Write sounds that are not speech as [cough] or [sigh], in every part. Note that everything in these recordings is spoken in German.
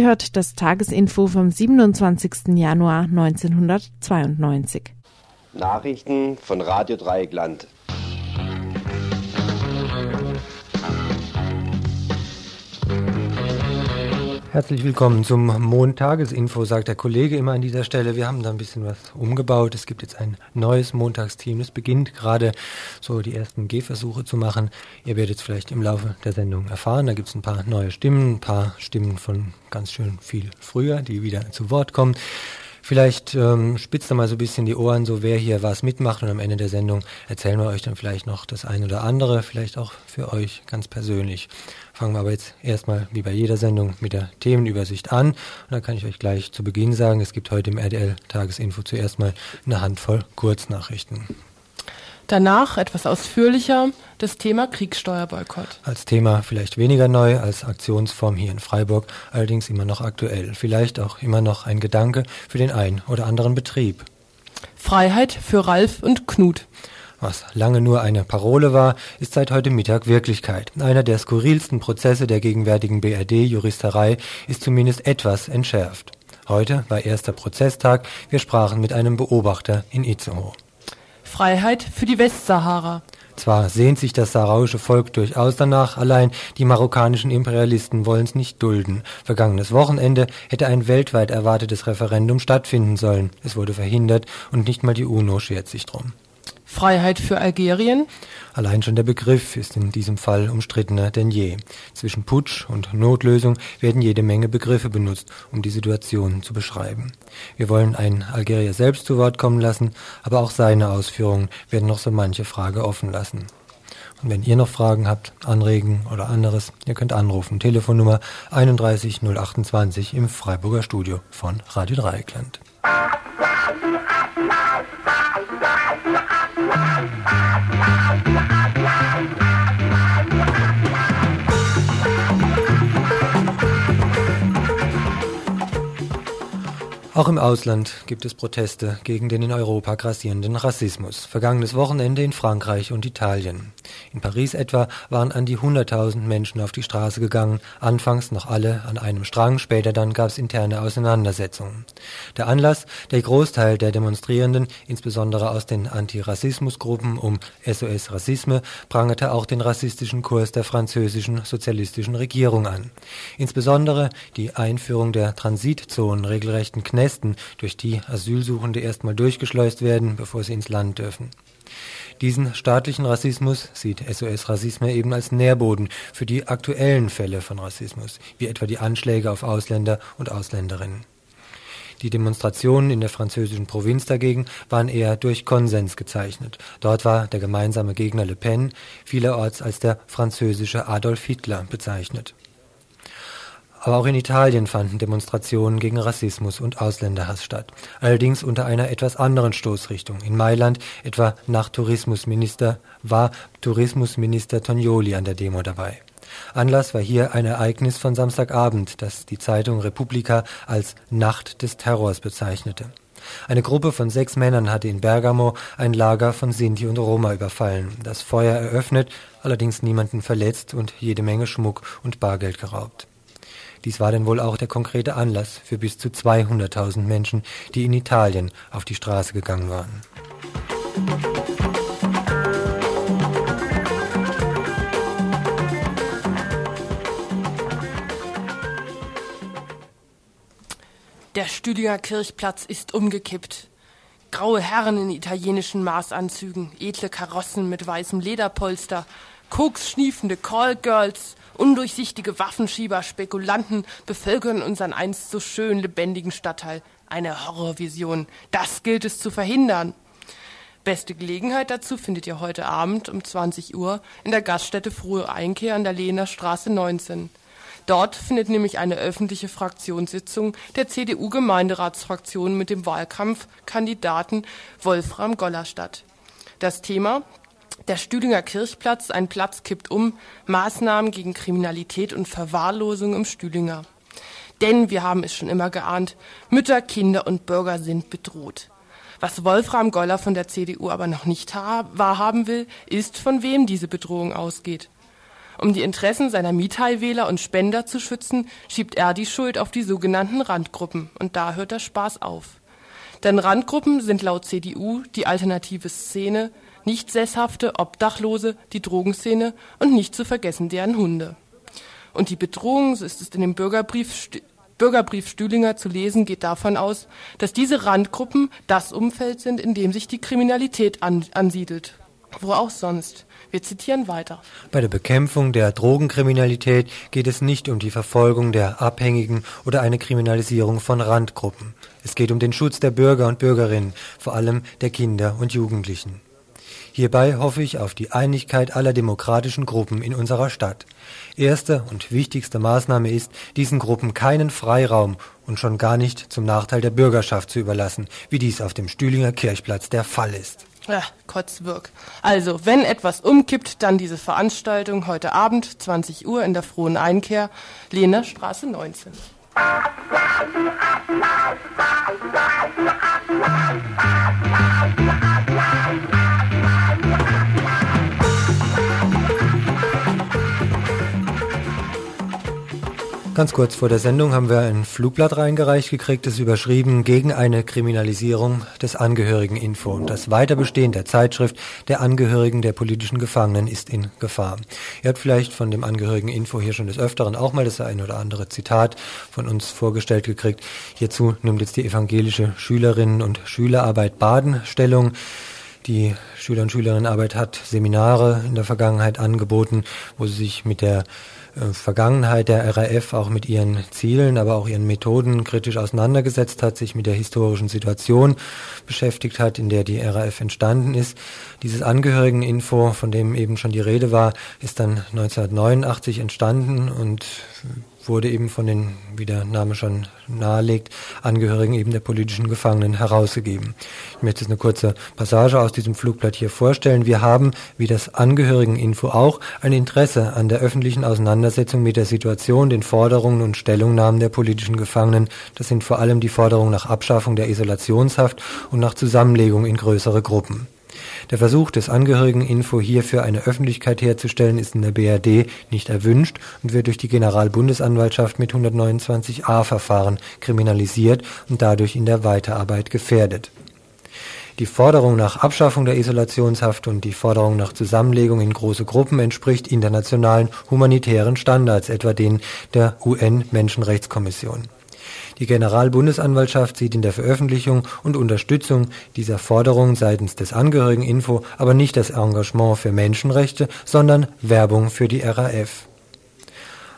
Ihr das Tagesinfo vom 27. Januar 1992. Nachrichten von Radio Dreieckland. Herzlich willkommen zum Montagesinfo, sagt der Kollege immer an dieser Stelle. Wir haben da ein bisschen was umgebaut. Es gibt jetzt ein neues Montagsteam. Es beginnt gerade so die ersten Gehversuche zu machen. Ihr werdet es vielleicht im Laufe der Sendung erfahren. Da gibt es ein paar neue Stimmen, ein paar Stimmen von ganz schön viel früher, die wieder zu Wort kommen. Vielleicht ähm, spitzt da mal so ein bisschen die Ohren, so wer hier was mitmacht und am Ende der Sendung erzählen wir euch dann vielleicht noch das eine oder andere, vielleicht auch für euch ganz persönlich. Fangen wir aber jetzt erstmal wie bei jeder Sendung mit der Themenübersicht an. Und da kann ich euch gleich zu Beginn sagen, es gibt heute im RDL Tagesinfo zuerst mal eine Handvoll Kurznachrichten. Danach etwas ausführlicher das Thema Kriegssteuerboykott. Als Thema vielleicht weniger neu, als Aktionsform hier in Freiburg, allerdings immer noch aktuell. Vielleicht auch immer noch ein Gedanke für den einen oder anderen Betrieb. Freiheit für Ralf und Knut. Was lange nur eine Parole war, ist seit heute Mittag Wirklichkeit. Einer der skurrilsten Prozesse der gegenwärtigen BRD-Juristerei ist zumindest etwas entschärft. Heute war erster Prozesstag. Wir sprachen mit einem Beobachter in Itzehoe. Freiheit für die Westsahara. Zwar sehnt sich das saharauische Volk durchaus danach, allein die marokkanischen Imperialisten wollen es nicht dulden. Vergangenes Wochenende hätte ein weltweit erwartetes Referendum stattfinden sollen. Es wurde verhindert und nicht mal die UNO schert sich drum. Freiheit für Algerien? Allein schon der Begriff ist in diesem Fall umstrittener denn je. Zwischen Putsch und Notlösung werden jede Menge Begriffe benutzt, um die Situation zu beschreiben. Wir wollen einen Algerier selbst zu Wort kommen lassen, aber auch seine Ausführungen werden noch so manche Frage offen lassen. Und wenn ihr noch Fragen habt, Anregen oder anderes, ihr könnt anrufen. Telefonnummer 31 028 im Freiburger Studio von Radio Dreieckland. Wow, wow, wow. Auch im Ausland gibt es Proteste gegen den in Europa grassierenden Rassismus. Vergangenes Wochenende in Frankreich und Italien. In Paris etwa waren an die 100.000 Menschen auf die Straße gegangen, anfangs noch alle an einem Strang, später dann gab es interne Auseinandersetzungen. Der Anlass, der Großteil der Demonstrierenden, insbesondere aus den Antirassismusgruppen um SOS Rassisme, prangerte auch den rassistischen Kurs der französischen sozialistischen Regierung an. Insbesondere die Einführung der Transitzonen, regelrechten Knästen, durch die Asylsuchende erstmal durchgeschleust werden, bevor sie ins Land dürfen. Diesen staatlichen Rassismus sieht SOS Rassisme eben als Nährboden für die aktuellen Fälle von Rassismus, wie etwa die Anschläge auf Ausländer und Ausländerinnen. Die Demonstrationen in der französischen Provinz dagegen waren eher durch Konsens gezeichnet. Dort war der gemeinsame Gegner Le Pen vielerorts als der französische Adolf Hitler bezeichnet. Aber auch in Italien fanden Demonstrationen gegen Rassismus und Ausländerhass statt. Allerdings unter einer etwas anderen Stoßrichtung. In Mailand etwa nach Tourismusminister war Tourismusminister Tognoli an der Demo dabei. Anlass war hier ein Ereignis von Samstagabend, das die Zeitung Repubblica als Nacht des Terrors bezeichnete. Eine Gruppe von sechs Männern hatte in Bergamo ein Lager von Sinti und Roma überfallen, das Feuer eröffnet, allerdings niemanden verletzt und jede Menge Schmuck und Bargeld geraubt. Dies war denn wohl auch der konkrete Anlass für bis zu 200.000 Menschen, die in Italien auf die Straße gegangen waren. Der Stühlinger Kirchplatz ist umgekippt. Graue Herren in italienischen Maßanzügen, edle Karossen mit weißem Lederpolster, koksschniefende Callgirls, undurchsichtige Waffenschieber, Spekulanten bevölkern unseren einst so schön lebendigen Stadtteil. Eine Horrorvision. Das gilt es zu verhindern. Beste Gelegenheit dazu findet ihr heute Abend um 20 Uhr in der Gaststätte Frohe Einkehr an der Lehner Straße 19. Dort findet nämlich eine öffentliche Fraktionssitzung der CDU-Gemeinderatsfraktion mit dem Wahlkampfkandidaten Wolfram Goller statt. Das Thema der Stühlinger Kirchplatz, ein Platz kippt um, Maßnahmen gegen Kriminalität und Verwahrlosung im Stühlinger. Denn wir haben es schon immer geahnt, Mütter, Kinder und Bürger sind bedroht. Was Wolfram Goller von der CDU aber noch nicht wahrhaben will, ist, von wem diese Bedrohung ausgeht. Um die Interessen seiner Mithai-Wähler und Spender zu schützen, schiebt er die Schuld auf die sogenannten Randgruppen. Und da hört der Spaß auf. Denn Randgruppen sind laut CDU die alternative Szene, nicht sesshafte Obdachlose, die Drogenszene und nicht zu vergessen deren Hunde. Und die Bedrohung, so ist es in dem Bürgerbrief, Bürgerbrief Stühlinger zu lesen, geht davon aus, dass diese Randgruppen das Umfeld sind, in dem sich die Kriminalität an, ansiedelt. Wo auch sonst. Wir zitieren weiter. Bei der Bekämpfung der Drogenkriminalität geht es nicht um die Verfolgung der Abhängigen oder eine Kriminalisierung von Randgruppen. Es geht um den Schutz der Bürger und Bürgerinnen, vor allem der Kinder und Jugendlichen. Hierbei hoffe ich auf die Einigkeit aller demokratischen Gruppen in unserer Stadt. Erste und wichtigste Maßnahme ist, diesen Gruppen keinen Freiraum und schon gar nicht zum Nachteil der Bürgerschaft zu überlassen, wie dies auf dem Stühlinger Kirchplatz der Fall ist. Ja, Kotzwirk. Also, wenn etwas umkippt, dann diese Veranstaltung heute Abend, 20 Uhr in der Frohen Einkehr, Lehner Straße 19. Ganz kurz vor der Sendung haben wir ein Flugblatt reingereicht gekriegt, das überschrieben gegen eine Kriminalisierung des Angehörigeninfo. Und das Weiterbestehen der Zeitschrift der Angehörigen der politischen Gefangenen ist in Gefahr. Ihr habt vielleicht von dem Angehörigeninfo hier schon des Öfteren auch mal das ein oder andere Zitat von uns vorgestellt gekriegt. Hierzu nimmt jetzt die evangelische Schülerinnen und Schülerarbeit Baden Stellung. Die Schüler- und Schülerinnenarbeit hat Seminare in der Vergangenheit angeboten, wo sie sich mit der Vergangenheit der RAF auch mit ihren Zielen, aber auch ihren Methoden kritisch auseinandergesetzt hat, sich mit der historischen Situation beschäftigt hat, in der die RAF entstanden ist. Dieses Angehörigeninfo, von dem eben schon die Rede war, ist dann 1989 entstanden und wurde eben von den, wie der Name schon nahelegt, Angehörigen eben der politischen Gefangenen herausgegeben. Ich möchte jetzt eine kurze Passage aus diesem Flugblatt hier vorstellen. Wir haben, wie das Angehörigeninfo auch, ein Interesse an der öffentlichen Auseinandersetzung mit der Situation, den Forderungen und Stellungnahmen der politischen Gefangenen. Das sind vor allem die Forderungen nach Abschaffung der Isolationshaft und nach Zusammenlegung in größere Gruppen. Der Versuch des Angehörigeninfo hierfür eine Öffentlichkeit herzustellen ist in der BRD nicht erwünscht und wird durch die Generalbundesanwaltschaft mit 129a Verfahren kriminalisiert und dadurch in der Weiterarbeit gefährdet. Die Forderung nach Abschaffung der Isolationshaft und die Forderung nach Zusammenlegung in große Gruppen entspricht internationalen humanitären Standards, etwa denen der UN-Menschenrechtskommission. Die Generalbundesanwaltschaft sieht in der Veröffentlichung und Unterstützung dieser Forderung seitens des Angehörigeninfo aber nicht das Engagement für Menschenrechte, sondern Werbung für die RAF.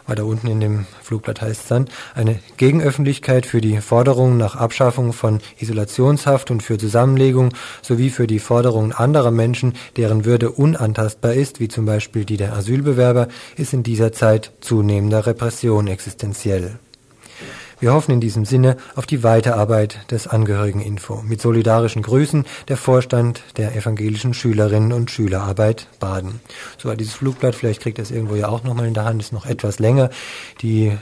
Weiter unten in dem Flugblatt heißt es dann, eine Gegenöffentlichkeit für die Forderungen nach Abschaffung von Isolationshaft und für Zusammenlegung sowie für die Forderungen anderer Menschen, deren Würde unantastbar ist, wie zum Beispiel die der Asylbewerber, ist in dieser Zeit zunehmender Repression existenziell. Wir hoffen in diesem Sinne auf die Weiterarbeit des Angehörigeninfo. Mit solidarischen Grüßen der Vorstand der evangelischen Schülerinnen und Schülerarbeit Baden. So war dieses Flugblatt, vielleicht kriegt das irgendwo ja auch nochmal in der Hand, ist noch etwas länger. Die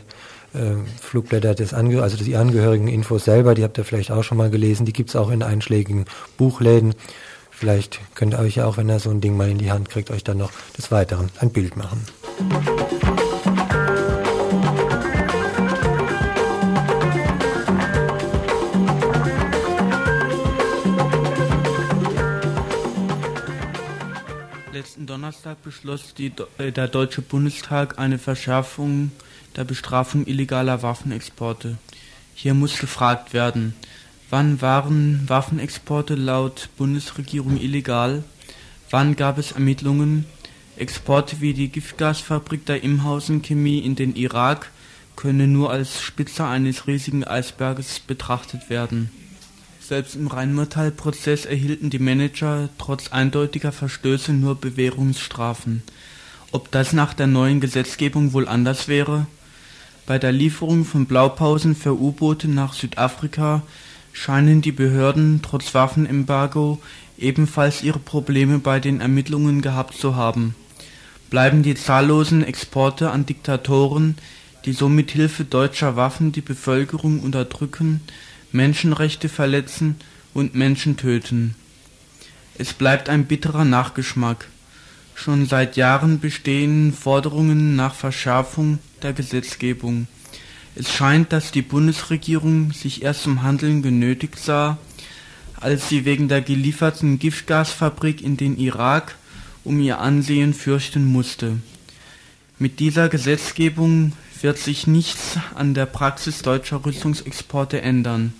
äh, Flugblätter des Ange also die Angehörigeninfos selber, die habt ihr vielleicht auch schon mal gelesen, die gibt's auch in einschlägigen Buchläden. Vielleicht könnt ihr euch ja auch, wenn ihr so ein Ding mal in die Hand kriegt, euch dann noch des Weiteren ein Bild machen. Letzten Donnerstag beschloss die, äh, der Deutsche Bundestag eine Verschärfung der Bestrafung illegaler Waffenexporte. Hier muss gefragt werden, wann waren Waffenexporte laut Bundesregierung illegal? Wann gab es Ermittlungen? Exporte wie die Giftgasfabrik der Imhausen Chemie in den Irak können nur als Spitze eines riesigen Eisberges betrachtet werden. Selbst im Rheinmetall-Prozess erhielten die Manager trotz eindeutiger Verstöße nur Bewährungsstrafen. Ob das nach der neuen Gesetzgebung wohl anders wäre? Bei der Lieferung von Blaupausen für U-Boote nach Südafrika scheinen die Behörden trotz Waffenembargo ebenfalls ihre Probleme bei den Ermittlungen gehabt zu haben. Bleiben die zahllosen Exporte an Diktatoren, die so mit Hilfe deutscher Waffen die Bevölkerung unterdrücken, Menschenrechte verletzen und Menschen töten. Es bleibt ein bitterer Nachgeschmack. Schon seit Jahren bestehen Forderungen nach Verschärfung der Gesetzgebung. Es scheint, dass die Bundesregierung sich erst zum Handeln genötigt sah, als sie wegen der gelieferten Giftgasfabrik in den Irak um ihr Ansehen fürchten musste. Mit dieser Gesetzgebung wird sich nichts an der Praxis deutscher Rüstungsexporte ändern.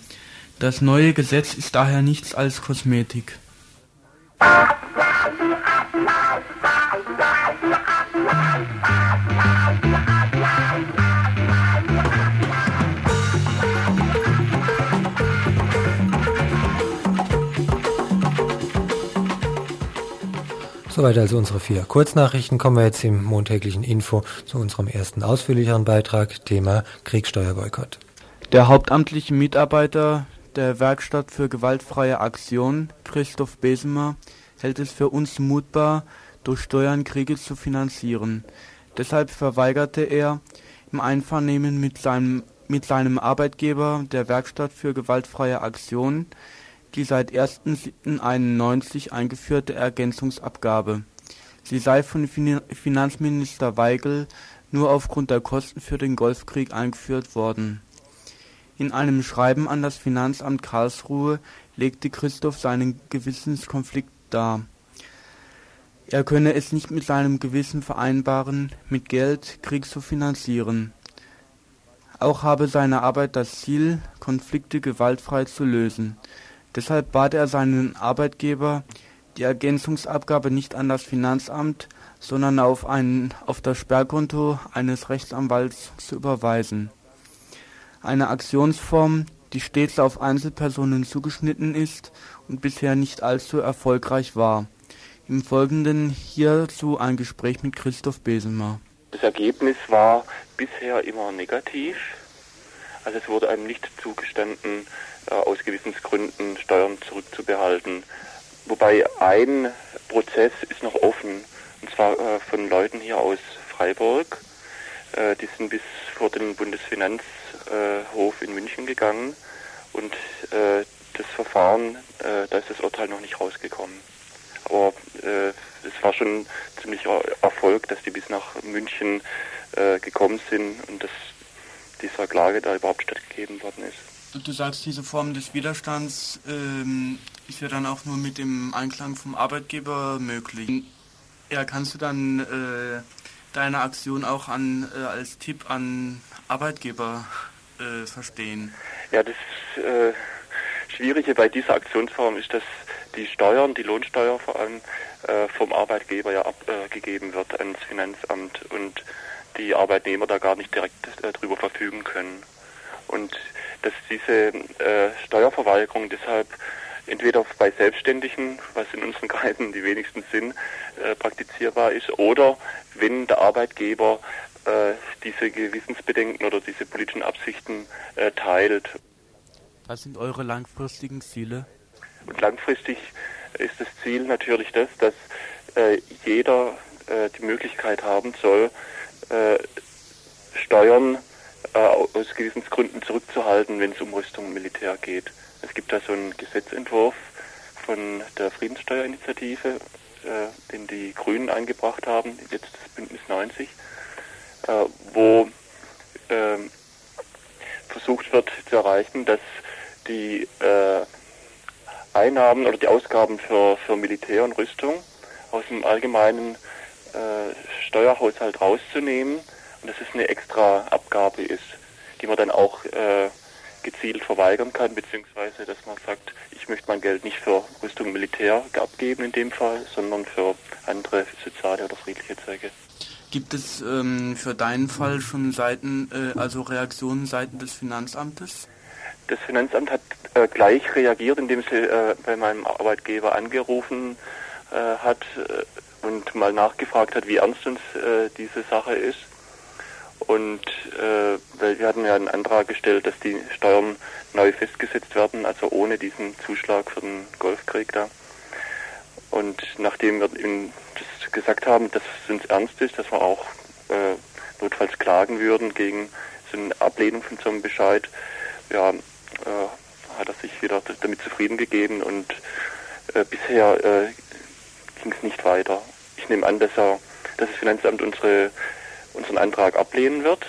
Das neue Gesetz ist daher nichts als Kosmetik. Soweit also unsere vier Kurznachrichten. Kommen wir jetzt im montäglichen Info zu unserem ersten ausführlicheren Beitrag, Thema Kriegssteuerboykott. Der hauptamtliche Mitarbeiter der Werkstatt für gewaltfreie Aktion, Christoph Besemer, hält es für unzumutbar, durch Steuern Kriege zu finanzieren. Deshalb verweigerte er im Einvernehmen mit seinem, mit seinem Arbeitgeber, der Werkstatt für gewaltfreie Aktion, die seit 1.7.91 eingeführte Ergänzungsabgabe. Sie sei von Finanzminister Weigel nur aufgrund der Kosten für den Golfkrieg eingeführt worden. In einem Schreiben an das Finanzamt Karlsruhe legte Christoph seinen Gewissenskonflikt dar. Er könne es nicht mit seinem Gewissen vereinbaren, mit Geld Krieg zu finanzieren. Auch habe seine Arbeit das Ziel, Konflikte gewaltfrei zu lösen Deshalb bat er seinen Arbeitgeber, die Ergänzungsabgabe nicht an das Finanzamt, sondern auf, das Sperrkonto eines Rechtsanwalts zu überweisen. Eine Aktionsform, die stets auf Einzelpersonen zugeschnitten ist und bisher nicht allzu erfolgreich war. Im Folgenden hierzu ein Gespräch mit Christoph Besemer. Das Ergebnis war bisher immer negativ. Also es wurde einem nicht zugestanden, aus Gewissensgründen Steuern zurückzubehalten. Wobei ein Prozess ist noch offen, und zwar äh, von Leuten hier aus Freiburg. Äh, die sind bis vor den Bundesfinanzhof in München gegangen und das Verfahren, da ist das Urteil noch nicht rausgekommen. Aber es war schon ziemlicher Erfolg, dass die bis nach München gekommen sind und dass dieser Klage da überhaupt stattgegeben worden ist. Du sagst, diese Form des Widerstands ähm, ist ja dann auch nur mit dem Einklang vom Arbeitgeber möglich. Ja, kannst du dann äh, deine Aktion auch an, äh, als Tipp an Arbeitgeber äh, verstehen? Ja, das äh, Schwierige bei dieser Aktionsform ist, dass die Steuern, die Lohnsteuer vor allem, äh, vom Arbeitgeber ja abgegeben wird ans Finanzamt und die Arbeitnehmer da gar nicht direkt äh, darüber verfügen können. Und dass diese äh, Steuerverweigerung deshalb entweder bei Selbstständigen, was in unseren Kreisen die wenigsten sind, äh, praktizierbar ist, oder wenn der Arbeitgeber äh, diese Gewissensbedenken oder diese politischen Absichten äh, teilt. Was sind eure langfristigen Ziele? Und langfristig ist das Ziel natürlich das, dass äh, jeder äh, die Möglichkeit haben soll, Steuern äh, aus Gewissensgründen zurückzuhalten, wenn es um Rüstung und Militär geht. Es gibt da so einen Gesetzentwurf von der Friedenssteuerinitiative, äh, den die Grünen eingebracht haben, jetzt das Bündnis 90, äh, wo äh, versucht wird zu erreichen, dass die äh, Einnahmen oder die Ausgaben für, für Militär und Rüstung aus dem allgemeinen äh, Steuerhaushalt rauszunehmen und dass es eine extra Abgabe ist, die man dann auch äh, gezielt verweigern kann, beziehungsweise dass man sagt, ich möchte mein Geld nicht für Rüstung und Militär abgeben in dem Fall, sondern für andere soziale oder friedliche Zwecke. Gibt es ähm, für deinen Fall schon Seiten, äh, also Reaktionen seitens des Finanzamtes? Das Finanzamt hat äh, gleich reagiert, indem sie äh, bei meinem Arbeitgeber angerufen äh, hat äh, und mal nachgefragt hat, wie ernst uns äh, diese Sache ist. Und äh, wir hatten ja einen Antrag gestellt, dass die Steuern neu festgesetzt werden, also ohne diesen Zuschlag für den Golfkrieg da. Und nachdem wir ihm das gesagt haben, dass es uns ernst ist, dass wir auch äh, notfalls klagen würden gegen so eine Ablehnung von so einem Bescheid, ja, äh, hat er sich wieder damit zufrieden gegeben und äh, bisher äh, ging es nicht weiter. Ich nehme an, dass, er, dass das Finanzamt unsere, unseren Antrag ablehnen wird.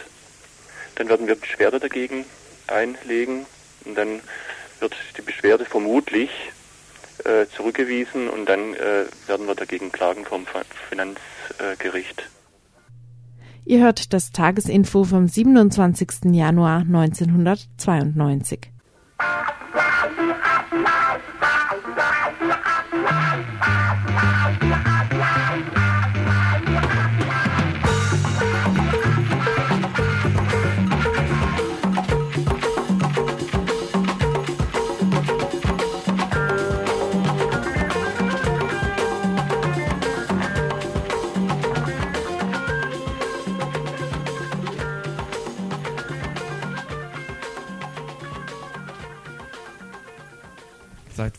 Dann werden wir Beschwerde dagegen einlegen und dann wird die Beschwerde vermutlich äh, zurückgewiesen und dann äh, werden wir dagegen klagen vom Finanzgericht. Ihr hört das Tagesinfo vom 27. Januar 1992.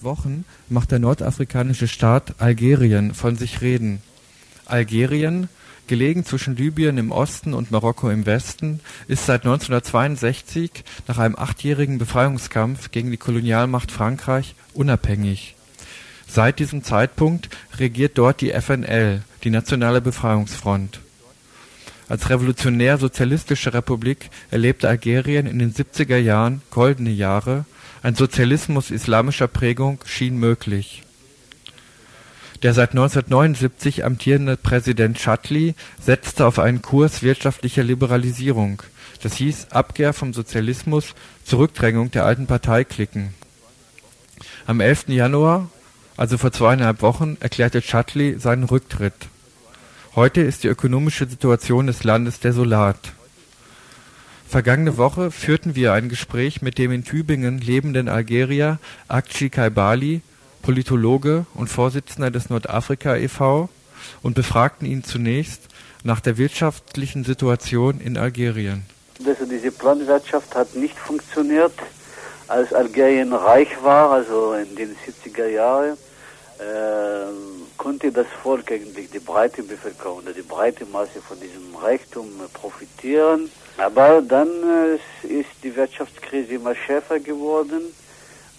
Wochen macht der nordafrikanische Staat Algerien von sich reden. Algerien, gelegen zwischen Libyen im Osten und Marokko im Westen, ist seit 1962 nach einem achtjährigen Befreiungskampf gegen die Kolonialmacht Frankreich unabhängig. Seit diesem Zeitpunkt regiert dort die FNL, die Nationale Befreiungsfront. Als revolutionär-sozialistische Republik erlebte Algerien in den 70er Jahren goldene Jahre ein Sozialismus islamischer Prägung schien möglich. Der seit 1979 amtierende Präsident Chadli setzte auf einen Kurs wirtschaftlicher Liberalisierung, das hieß Abkehr vom Sozialismus, Zurückdrängung der alten Parteiklicken. Am 11. Januar, also vor zweieinhalb Wochen, erklärte Chadli seinen Rücktritt. Heute ist die ökonomische Situation des Landes desolat Vergangene Woche führten wir ein Gespräch mit dem in Tübingen lebenden Algerier Akçi Kaybali, Politologe und Vorsitzender des Nordafrika e.V., und befragten ihn zunächst nach der wirtschaftlichen Situation in Algerien. Also diese Planwirtschaft hat nicht funktioniert, als Algerien reich war, also in den 70er Jahren. Äh, konnte das Volk eigentlich, die breite Bevölkerung oder die breite Masse von diesem Reichtum profitieren. Aber dann äh, ist die Wirtschaftskrise immer schärfer geworden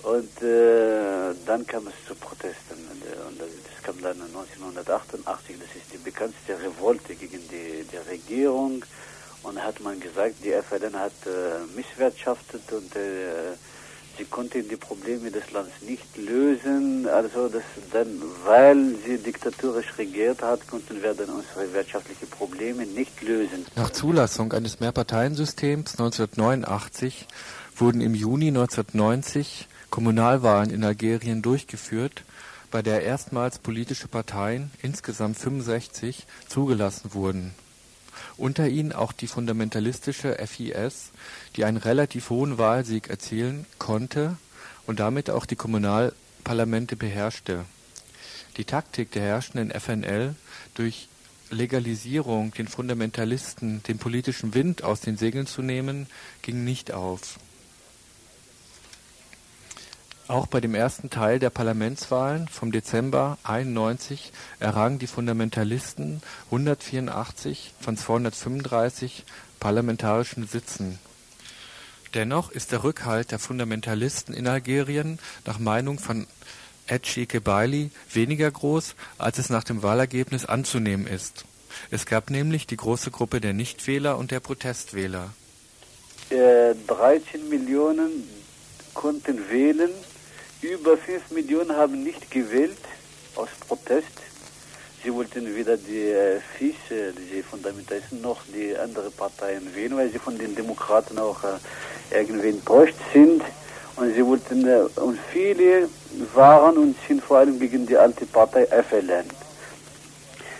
und äh, dann kam es zu Protesten. Und, äh, das kam dann 1988, das ist die bekannteste Revolte gegen die, die Regierung. Und hat man gesagt, die FLN hat äh, misswirtschaftet und äh, sie konnte die Probleme des Landes nicht lösen. Also das dann, weil sie diktatorisch regiert hat, konnten wir dann unsere wirtschaftlichen Probleme nicht lösen. Nach Zulassung eines Mehrparteiensystems 1989 wurden im Juni 1990 Kommunalwahlen in Algerien durchgeführt, bei der erstmals politische Parteien, insgesamt 65, zugelassen wurden unter ihnen auch die fundamentalistische FIS, die einen relativ hohen Wahlsieg erzielen konnte und damit auch die Kommunalparlamente beherrschte. Die Taktik der herrschenden FNL, durch Legalisierung den Fundamentalisten den politischen Wind aus den Segeln zu nehmen, ging nicht auf auch bei dem ersten Teil der Parlamentswahlen vom Dezember 91 errangen die Fundamentalisten 184 von 235 parlamentarischen Sitzen. Dennoch ist der Rückhalt der Fundamentalisten in Algerien nach Meinung von Edchi Kebaili weniger groß, als es nach dem Wahlergebnis anzunehmen ist. Es gab nämlich die große Gruppe der Nichtwähler und der Protestwähler. Äh, 13 Millionen konnten wählen über 5 Millionen haben nicht gewählt aus Protest. Sie wollten weder die äh, FIS, äh, die Fundamentalisten, noch die anderen Parteien wählen, weil sie von den Demokraten auch äh, irgendwie enttäuscht sind. Und sie wollten, äh, und viele waren und sind vor allem gegen die alte Partei FLN.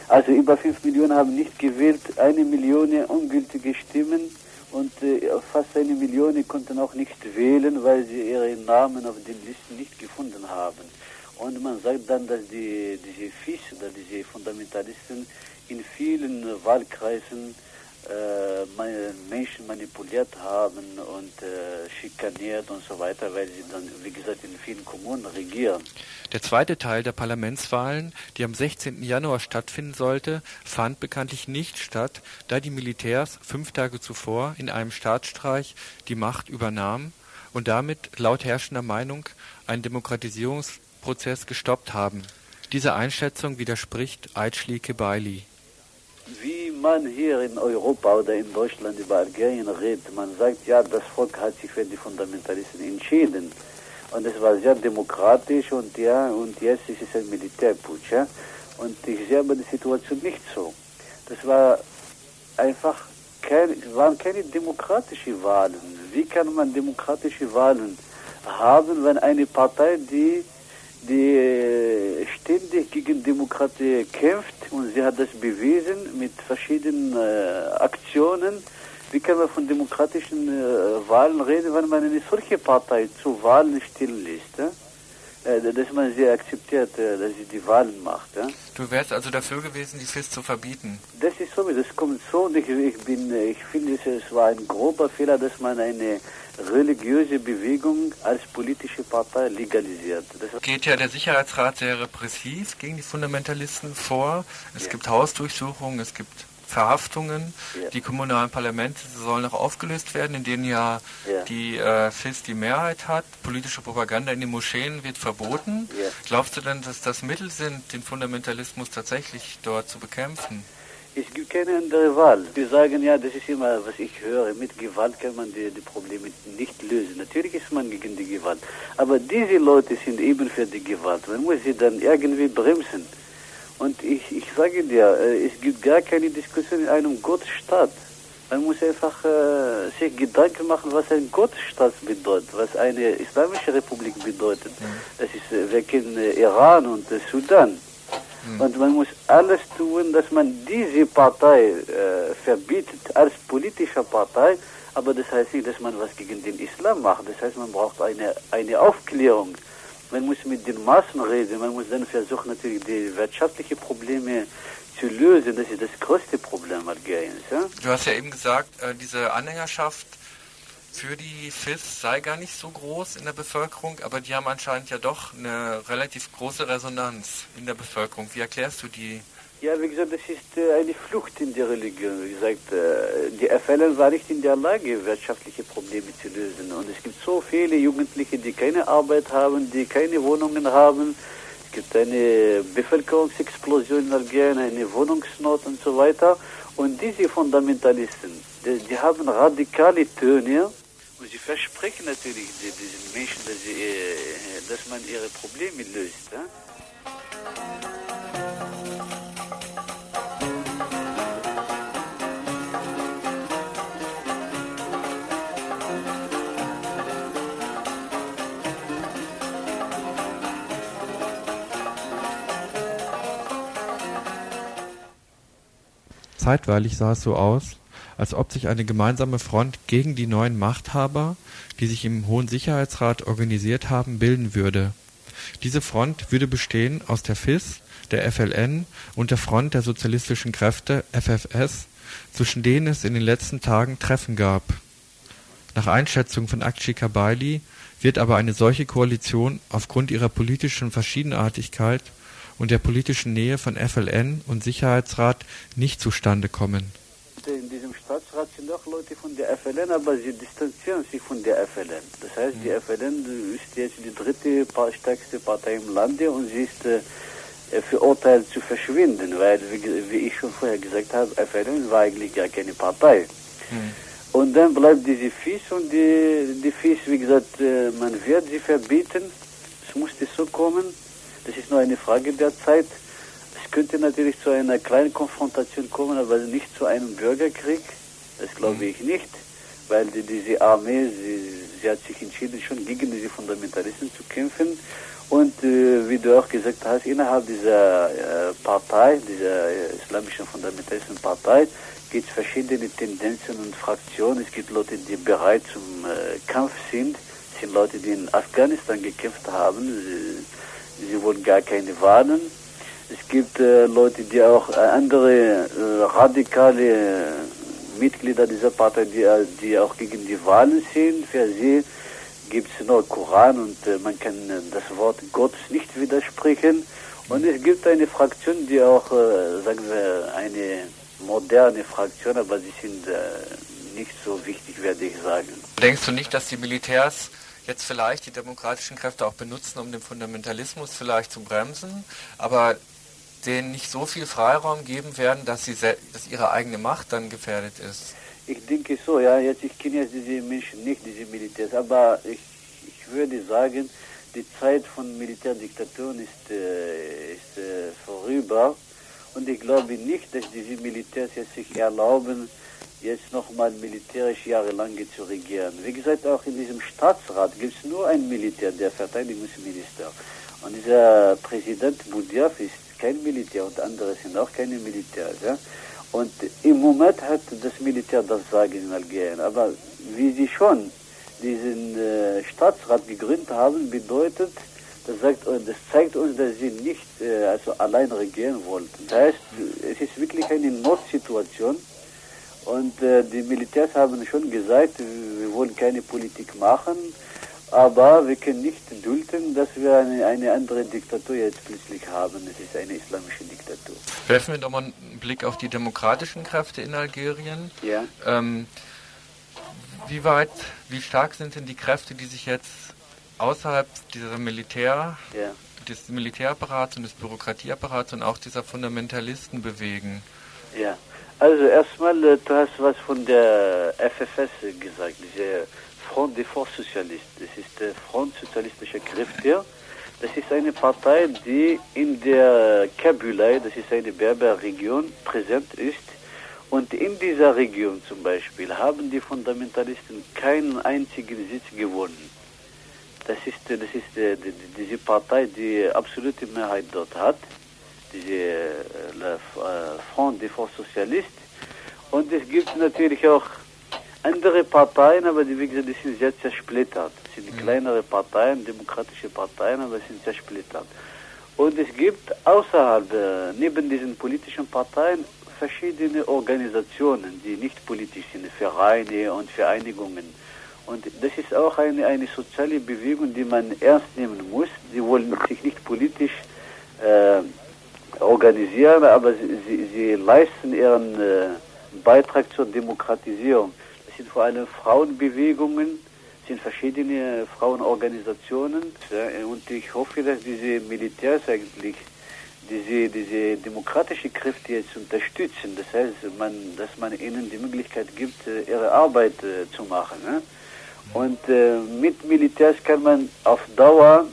Also über 5 Millionen haben nicht gewählt, eine Million ungültige Stimmen und äh, fast eine Million konnten auch nicht wählen, weil sie ihre Namen auf den Listen nicht gefunden haben. Und man sagt dann, dass die, diese FIS oder diese Fundamentalisten in vielen Wahlkreisen äh, Menschen manipuliert haben und äh, schikaniert und so weiter, weil sie dann, wie gesagt, in vielen Kommunen regieren. Der zweite Teil der Parlamentswahlen, die am 16. Januar stattfinden sollte, fand bekanntlich nicht statt, da die Militärs fünf Tage zuvor in einem Staatsstreich die Macht übernahmen und damit laut herrschender Meinung einen Demokratisierungsprozess gestoppt haben. Diese Einschätzung widerspricht Aitschli Kebaili. Wie man hier in Europa oder in Deutschland über Algerien redet, man sagt, ja, das Volk hat sich für die Fundamentalisten entschieden. Und es war sehr demokratisch und ja, und jetzt ist es ein Militärputsch. Ja? Und ich sehe aber die Situation nicht so. Das war einfach kein, waren keine demokratischen Wahlen. Wie kann man demokratische Wahlen haben, wenn eine Partei, die, die äh, ständig gegen Demokratie kämpft und sie hat das bewiesen mit verschiedenen äh, Aktionen, wie kann man von demokratischen äh, Wahlen reden, wenn man eine solche Partei zu Wahlen lässt? Ja? Äh, dass man sie akzeptiert, äh, dass sie die Wahlen macht. Ja? Du wärst also dafür gewesen, die FIS zu verbieten? Das ist so, das kommt so und ich, ich, bin, ich finde, es war ein grober Fehler, dass man eine religiöse Bewegung als politische Partei legalisiert. Das geht ja der Sicherheitsrat sehr repressiv gegen die Fundamentalisten vor. Es ja. gibt Hausdurchsuchungen, es gibt Verhaftungen. Ja. Die kommunalen Parlamente sollen auch aufgelöst werden, in denen ja, ja. die äh, FIS die Mehrheit hat. Politische Propaganda in den Moscheen wird verboten. Ja. Glaubst du denn, dass das Mittel sind, den Fundamentalismus tatsächlich dort zu bekämpfen? Es gibt keine andere Wahl. Wir sagen ja, das ist immer, was ich höre, mit Gewalt kann man die, die Probleme nicht lösen. Natürlich ist man gegen die Gewalt. Aber diese Leute sind eben für die Gewalt. Man muss sie dann irgendwie bremsen. Und ich, ich sage dir, äh, es gibt gar keine Diskussion in einem Gottesstaat. Man muss einfach äh, sich Gedanken machen, was ein Gottesstaat bedeutet, was eine islamische Republik bedeutet. Mhm. Das ist, äh, wir kennen äh, Iran und Sudan. Mhm. Und man muss alles tun, dass man diese Partei äh, verbietet als politische Partei, aber das heißt nicht, dass man was gegen den Islam macht. Das heißt, man braucht eine, eine Aufklärung man muss mit den Maßen reden, man muss dann versuchen, natürlich die wirtschaftlichen Probleme zu lösen. Das ist das größte Problem Algeriens. Ja? Du hast ja eben gesagt, äh, diese Anhängerschaft für die FIS sei gar nicht so groß in der Bevölkerung, aber die haben anscheinend ja doch eine relativ große Resonanz in der Bevölkerung. Wie erklärst du die ja, wie gesagt, das ist äh, eine Flucht in der Religion. Wie gesagt, äh, die FLN war nicht in der Lage, wirtschaftliche Probleme zu lösen. Und es gibt so viele Jugendliche, die keine Arbeit haben, die keine Wohnungen haben. Es gibt eine Bevölkerungsexplosion in Algerien, eine Wohnungsnot und so weiter. Und diese Fundamentalisten, die, die haben radikale Töne und sie versprechen natürlich diesen Menschen, dass, sie, äh, dass man ihre Probleme löst. Zeitweilig sah es so aus, als ob sich eine gemeinsame Front gegen die neuen Machthaber, die sich im Hohen Sicherheitsrat organisiert haben, bilden würde. Diese Front würde bestehen aus der FIS, der FLN und der Front der sozialistischen Kräfte FFS, zwischen denen es in den letzten Tagen Treffen gab. Nach Einschätzung von Akci Kabaili wird aber eine solche Koalition aufgrund ihrer politischen Verschiedenartigkeit und der politischen Nähe von FLN und Sicherheitsrat nicht zustande kommen. In diesem Staatsrat sind auch Leute von der FLN, aber sie distanzieren sich von der FLN. Das heißt, die FLN ist jetzt die dritte stärkste Partei im Lande und sie ist äh, verurteilt zu verschwinden, weil, wie, wie, ich schon vorher gesagt habe, FLN war eigentlich gar keine Partei. Mhm. Und dann bleibt diese FIS und die, die FIS, wie gesagt, äh, man wird sie verbieten. Es musste so kommen. Das ist nur eine Frage der Zeit. Es könnte natürlich zu einer kleinen Konfrontation kommen, aber nicht zu einem Bürgerkrieg. Das glaube mhm. ich nicht, weil die, diese Armee, sie, sie, hat sich entschieden, schon gegen diese Fundamentalisten zu kämpfen. Und äh, wie du auch gesagt hast, innerhalb dieser äh, Partei, dieser äh, islamischen Fundamentalistenpartei, gibt es verschiedene Tendenzen und Fraktionen. Es gibt Leute, die bereit zum äh, Kampf sind. Es sind Leute, die in Afghanistan gekämpft haben. Sie, sie wollen gar keine Wahlen. Es gibt äh, Leute, die auch äh, andere äh, radikale äh, Mitglieder dieser Partei, die, die auch gegen die Wahlen sind. Für sie gibt es nur Koran und man kann das Wort Gottes nicht widersprechen. Und es gibt eine Fraktion, die auch, sagen wir, eine moderne Fraktion, aber sie sind nicht so wichtig, werde ich sagen. Denkst du nicht, dass die Militärs jetzt vielleicht die demokratischen Kräfte auch benutzen, um den Fundamentalismus vielleicht zu bremsen, aber denen nicht so viel Freiraum geben werden, dass, sie dass ihre eigene Macht dann gefährdet ist. Ich denke so, ja. Jetzt, ich kenne jetzt diese Menschen nicht, diese Militärs, aber ich, ich würde sagen, die Zeit von Militärdiktaturen ist, äh, ist äh, vorüber. Und ich glaube nicht, dass diese Militärs jetzt sich erlauben, jetzt nochmal militärisch jahrelang zu regieren. Wie gesagt, auch in diesem Staatsrat gibt es nur einen Militär, der Verteidigungsminister. Und dieser Präsident Budiaf ist kein Militär und andere sind auch keine Militärs. Ja? Und im Moment hat das Militär das Sagen in Algerien. Aber wie sie schon diesen äh, Staatsrat gegründet haben, bedeutet, das, sagt, das zeigt uns, dass sie nicht äh, also allein regieren wollten. Das heißt, es ist wirklich eine Notsituation. Und äh, die Militärs haben schon gesagt, wir wollen keine Politik machen, aber wir können nicht dulden, dass wir eine, eine andere Diktatur jetzt plötzlich haben. Es ist eine islamische Diktatur. Werfen wir doch mal einen Blick auf die demokratischen Kräfte in Algerien. Ja. Ähm, wie weit, wie stark sind denn die Kräfte, die sich jetzt außerhalb dieser Militär, ja. des Militärapparats und des Bürokratieapparats und auch dieser Fundamentalisten bewegen? Ja, also erstmal, äh, du hast was von der FFS gesagt, diese Front des Forces Socialistes. Das ist der Front Sozialistischer Kräfte. Das ist eine Partei, die in der Kabylei, das ist eine Berberregion, präsent ist. Und in dieser Region zum Beispiel haben die Fundamentalisten keinen einzigen Sitz gewonnen. Das ist, das ist äh, diese Partei, die absolute Mehrheit dort hat, diese äh, Front des Forces Socialistes. Und es gibt natürlich auch andere Parteien, aber die, wie gesagt, die sind sehr zersplittert. Das sind mhm. kleinere Parteien, demokratische Parteien, aber sie sind zersplittert. Und es gibt außerhalb, äh, neben diesen politischen Parteien, verschiedene Organisationen, die nicht politisch sind, Vereine und Vereinigungen. Und das ist auch eine, eine soziale Bewegung, die man ernst nehmen muss. Sie wollen sich nicht politisch äh, organisieren, aber sie, sie, sie leisten ihren äh, Beitrag zur Demokratisierung sind vor allem Frauenbewegungen, sind verschiedene Frauenorganisationen und ich hoffe, dass diese Militärs eigentlich diese, diese demokratische Kräfte jetzt unterstützen. Das heißt, man, dass man ihnen die Möglichkeit gibt, äh, ihre Arbeit äh, zu machen. Ne? Und äh, mit Militärs kann man auf Dauer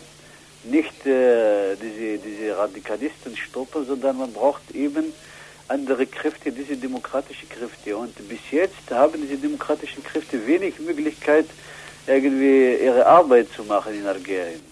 nicht äh, diese, diese Radikalisten stoppen, sondern man braucht eben andere Kräfte, diese demokratischen Kräfte. Und bis jetzt haben diese demokratischen Kräfte wenig Möglichkeit, irgendwie ihre Arbeit zu machen in Algerien.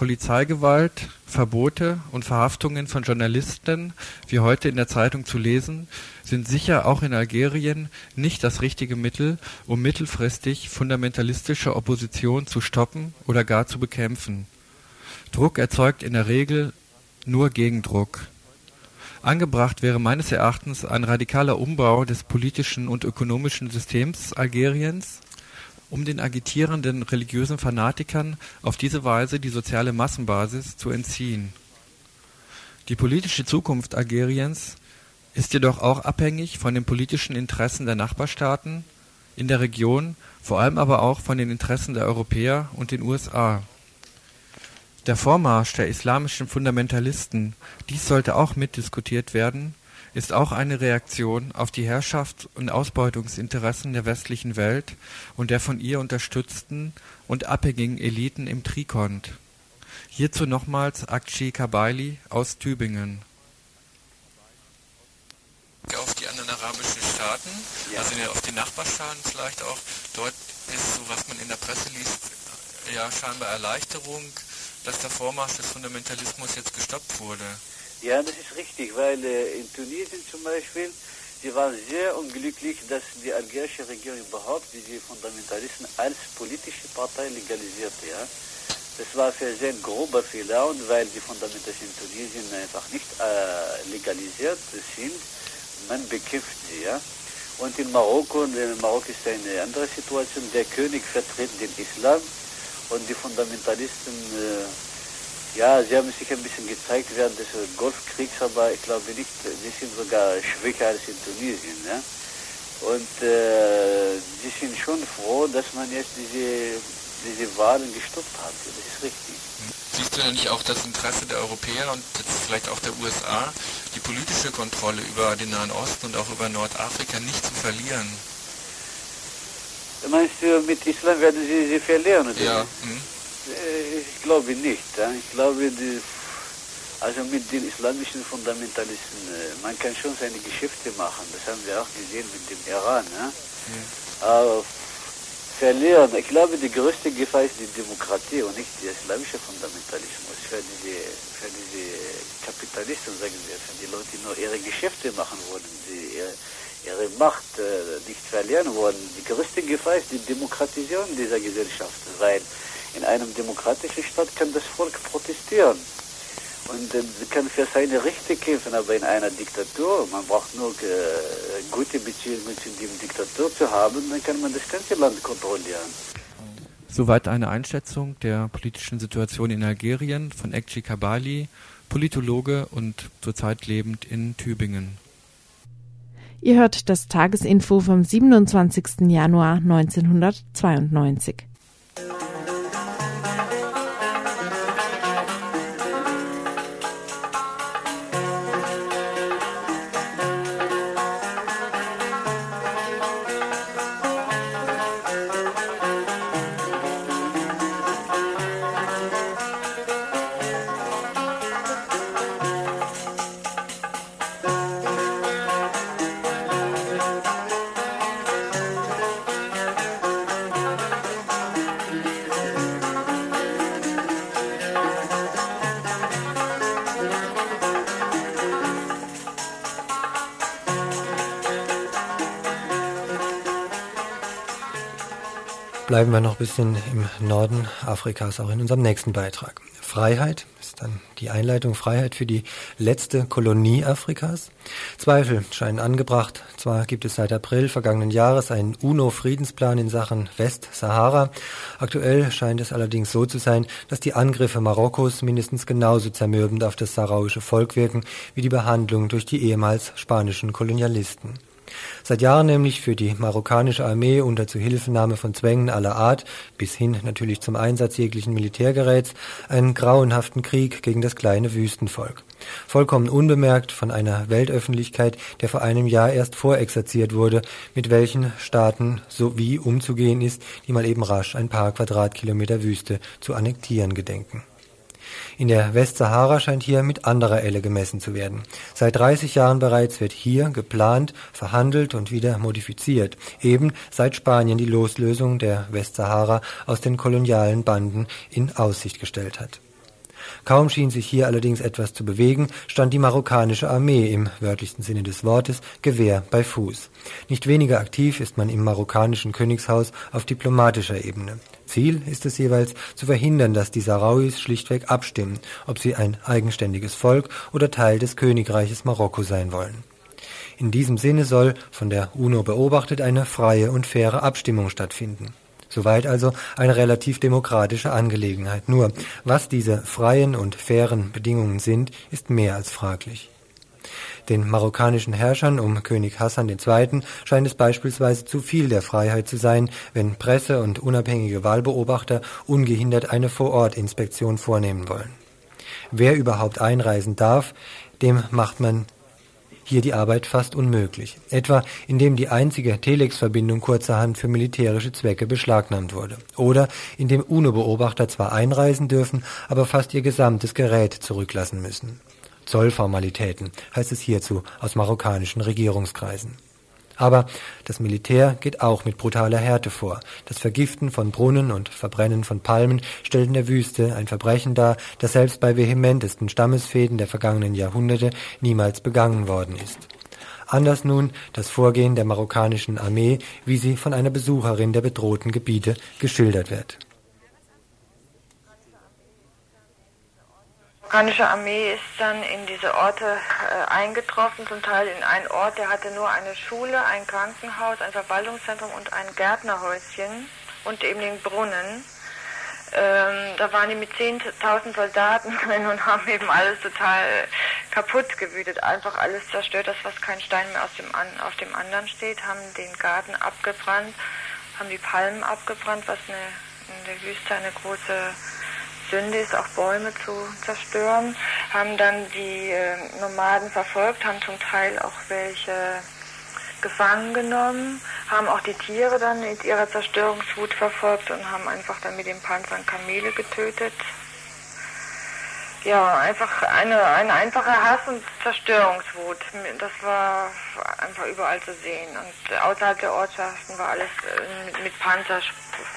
Polizeigewalt, Verbote und Verhaftungen von Journalisten, wie heute in der Zeitung zu lesen, sind sicher auch in Algerien nicht das richtige Mittel, um mittelfristig fundamentalistische Opposition zu stoppen oder gar zu bekämpfen. Druck erzeugt in der Regel nur Gegendruck. Angebracht wäre meines Erachtens ein radikaler Umbau des politischen und ökonomischen Systems Algeriens um den agitierenden religiösen Fanatikern auf diese Weise die soziale Massenbasis zu entziehen. Die politische Zukunft Algeriens ist jedoch auch abhängig von den politischen Interessen der Nachbarstaaten in der Region, vor allem aber auch von den Interessen der Europäer und den USA. Der Vormarsch der islamischen Fundamentalisten, dies sollte auch mitdiskutiert werden, ist auch eine Reaktion auf die Herrschaft und Ausbeutungsinteressen der westlichen Welt und der von ihr unterstützten und abhängigen Eliten im Trikont. Hierzu nochmals Akci Kabaili aus Tübingen. Auf die anderen arabischen Staaten. Also auf die Nachbarstaaten vielleicht auch. Dort ist so, was man in der Presse liest, ja scheinbar Erleichterung, dass der Vormarsch des Fundamentalismus jetzt gestoppt wurde. Ja, das ist richtig, weil äh, in Tunesien zum Beispiel, sie waren sehr unglücklich, dass die algerische Regierung überhaupt diese Fundamentalisten als politische Partei legalisierte. Ja? Das war für sehr grober Fehler und weil die Fundamentalisten in Tunesien einfach nicht äh, legalisiert sind, man bekämpft sie. Ja? Und in Marokko, in Marokko ist eine andere Situation, der König vertritt den Islam und die Fundamentalisten, äh, ja, sie haben sich ein bisschen gezeigt während des Golfkriegs, aber ich glaube nicht, sie sind sogar schwächer als in Tunesien. Ja? Und äh, sie sind schon froh, dass man jetzt diese, diese Wahlen gestoppt hat. Das ist richtig. Siehst du denn nicht auch das Interesse der Europäer und jetzt vielleicht auch der USA, die politische Kontrolle über den Nahen Osten und auch über Nordafrika nicht zu verlieren? Meinst du, mit Islam werden sie sie verlieren? Oder? Ja. Hm. Ich glaube nicht. Ich glaube, die, also mit den islamischen Fundamentalisten, äh, man kann schon seine Geschäfte machen. Das haben wir auch gesehen mit dem Iran. Ja? Aber verlieren, ich glaube, die größte Gefahr ist die Demokratie und nicht der islamische Fundamentalismus. Für diese, für diese Kapitalisten, sagen wir, für die Leute, die nur ihre Geschäfte machen wollen, die ihre, ihre Macht äh, nicht verlieren wollen. Die größte Gefahr ist die Demokratisierung dieser Gesellschaft, weil in einem demokratischen Staat kann das Volk protestieren und äh, kann für seine Rechte kämpfen, aber in einer Diktatur, man braucht nur äh, gute Beziehungen zu dem Diktatur zu haben, dann kann man das ganze Land kontrollieren. Soweit eine Einschätzung der politischen Situation in Algerien von Ekci Kabali, Politologe und zurzeit lebend in Tübingen. Ihr hört das Tagesinfo vom 27. Januar 1992. Bleiben wir noch ein bisschen im Norden Afrikas, auch in unserem nächsten Beitrag. Freiheit ist dann die Einleitung Freiheit für die letzte Kolonie Afrikas. Zweifel scheinen angebracht. Zwar gibt es seit April vergangenen Jahres einen UNO-Friedensplan in Sachen Westsahara. Aktuell scheint es allerdings so zu sein, dass die Angriffe Marokkos mindestens genauso zermürbend auf das saharauische Volk wirken wie die Behandlung durch die ehemals spanischen Kolonialisten. Seit Jahren nämlich führt die marokkanische Armee unter Zuhilfenahme von Zwängen aller Art, bis hin natürlich zum Einsatz jeglichen Militärgeräts, einen grauenhaften Krieg gegen das kleine Wüstenvolk. Vollkommen unbemerkt von einer Weltöffentlichkeit, der vor einem Jahr erst vorexerziert wurde, mit welchen Staaten so wie umzugehen ist, die mal eben rasch ein paar Quadratkilometer Wüste zu annektieren gedenken. In der Westsahara scheint hier mit anderer Elle gemessen zu werden. Seit 30 Jahren bereits wird hier geplant, verhandelt und wieder modifiziert, eben seit Spanien die Loslösung der Westsahara aus den kolonialen Banden in Aussicht gestellt hat. Kaum schien sich hier allerdings etwas zu bewegen, stand die marokkanische Armee im wörtlichsten Sinne des Wortes Gewehr bei Fuß. Nicht weniger aktiv ist man im marokkanischen Königshaus auf diplomatischer Ebene. Ziel ist es jeweils, zu verhindern, dass die Sarauis schlichtweg abstimmen, ob sie ein eigenständiges Volk oder Teil des Königreiches Marokko sein wollen. In diesem Sinne soll, von der UNO beobachtet, eine freie und faire Abstimmung stattfinden. Soweit also eine relativ demokratische Angelegenheit. Nur, was diese freien und fairen Bedingungen sind, ist mehr als fraglich. Den marokkanischen Herrschern um König Hassan II. scheint es beispielsweise zu viel der Freiheit zu sein, wenn Presse und unabhängige Wahlbeobachter ungehindert eine Vorortinspektion vornehmen wollen. Wer überhaupt einreisen darf, dem macht man hier die Arbeit fast unmöglich, etwa indem die einzige Telex-Verbindung kurzerhand für militärische Zwecke beschlagnahmt wurde, oder indem UNO-Beobachter zwar einreisen dürfen, aber fast ihr gesamtes Gerät zurücklassen müssen. Zollformalitäten, heißt es hierzu aus marokkanischen Regierungskreisen. Aber das Militär geht auch mit brutaler Härte vor. Das Vergiften von Brunnen und Verbrennen von Palmen stellt in der Wüste ein Verbrechen dar, das selbst bei vehementesten Stammesfäden der vergangenen Jahrhunderte niemals begangen worden ist. Anders nun das Vorgehen der marokkanischen Armee, wie sie von einer Besucherin der bedrohten Gebiete geschildert wird. Marokkanische Armee ist dann in diese Orte äh, eingetroffen, zum Teil in einen Ort, der hatte nur eine Schule, ein Krankenhaus, ein Verwaltungszentrum und ein Gärtnerhäuschen und eben den Brunnen. Ähm, da waren die mit 10.000 Soldaten [laughs] drin und haben eben alles total kaputt gewütet, einfach alles zerstört, das was kein Stein mehr aus dem an, auf dem anderen steht, haben den Garten abgebrannt, haben die Palmen abgebrannt, was eine, in der Wüste eine große Sünde ist, auch Bäume zu zerstören, haben dann die äh, Nomaden verfolgt, haben zum Teil auch welche gefangen genommen, haben auch die Tiere dann mit ihrer Zerstörungswut verfolgt und haben einfach dann mit den Panzern Kamele getötet. Ja, einfach eine, eine einfache Hass- und Zerstörungswut. Das war einfach überall zu sehen. Und außerhalb der Ortschaften war alles äh, mit, mit Panzer,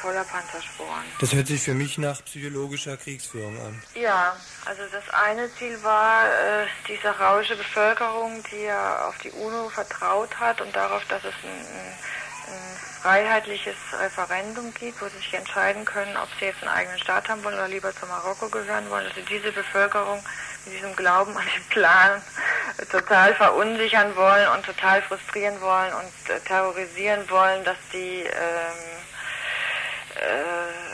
voller Panzersporen. Das hört sich für mich nach psychologischer Kriegsführung an. Ja, also das eine Ziel war äh, diese rausche Bevölkerung, die ja auf die UNO vertraut hat und darauf, dass es ein, ein freiheitliches Referendum gibt, wo sie sich entscheiden können, ob sie jetzt einen eigenen Staat haben wollen oder lieber zu Marokko gehören wollen. Also diese Bevölkerung mit diesem Glauben an den Plan total verunsichern wollen und total frustrieren wollen und äh, terrorisieren wollen, dass die ähm, äh,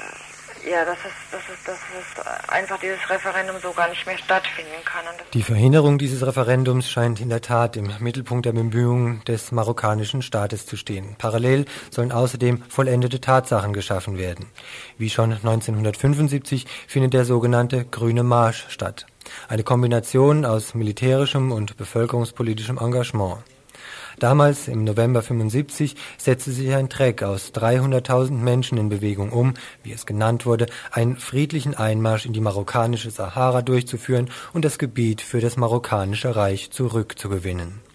ja, dass es, dass, es, dass es einfach dieses Referendum so gar nicht mehr stattfinden kann. Die Verhinderung dieses Referendums scheint in der Tat im Mittelpunkt der Bemühungen des marokkanischen Staates zu stehen. Parallel sollen außerdem vollendete Tatsachen geschaffen werden. Wie schon 1975 findet der sogenannte Grüne Marsch statt. Eine Kombination aus militärischem und bevölkerungspolitischem Engagement. Damals, im November 75, setzte sich ein Treck aus 300.000 Menschen in Bewegung um, wie es genannt wurde, einen friedlichen Einmarsch in die marokkanische Sahara durchzuführen und das Gebiet für das marokkanische Reich zurückzugewinnen.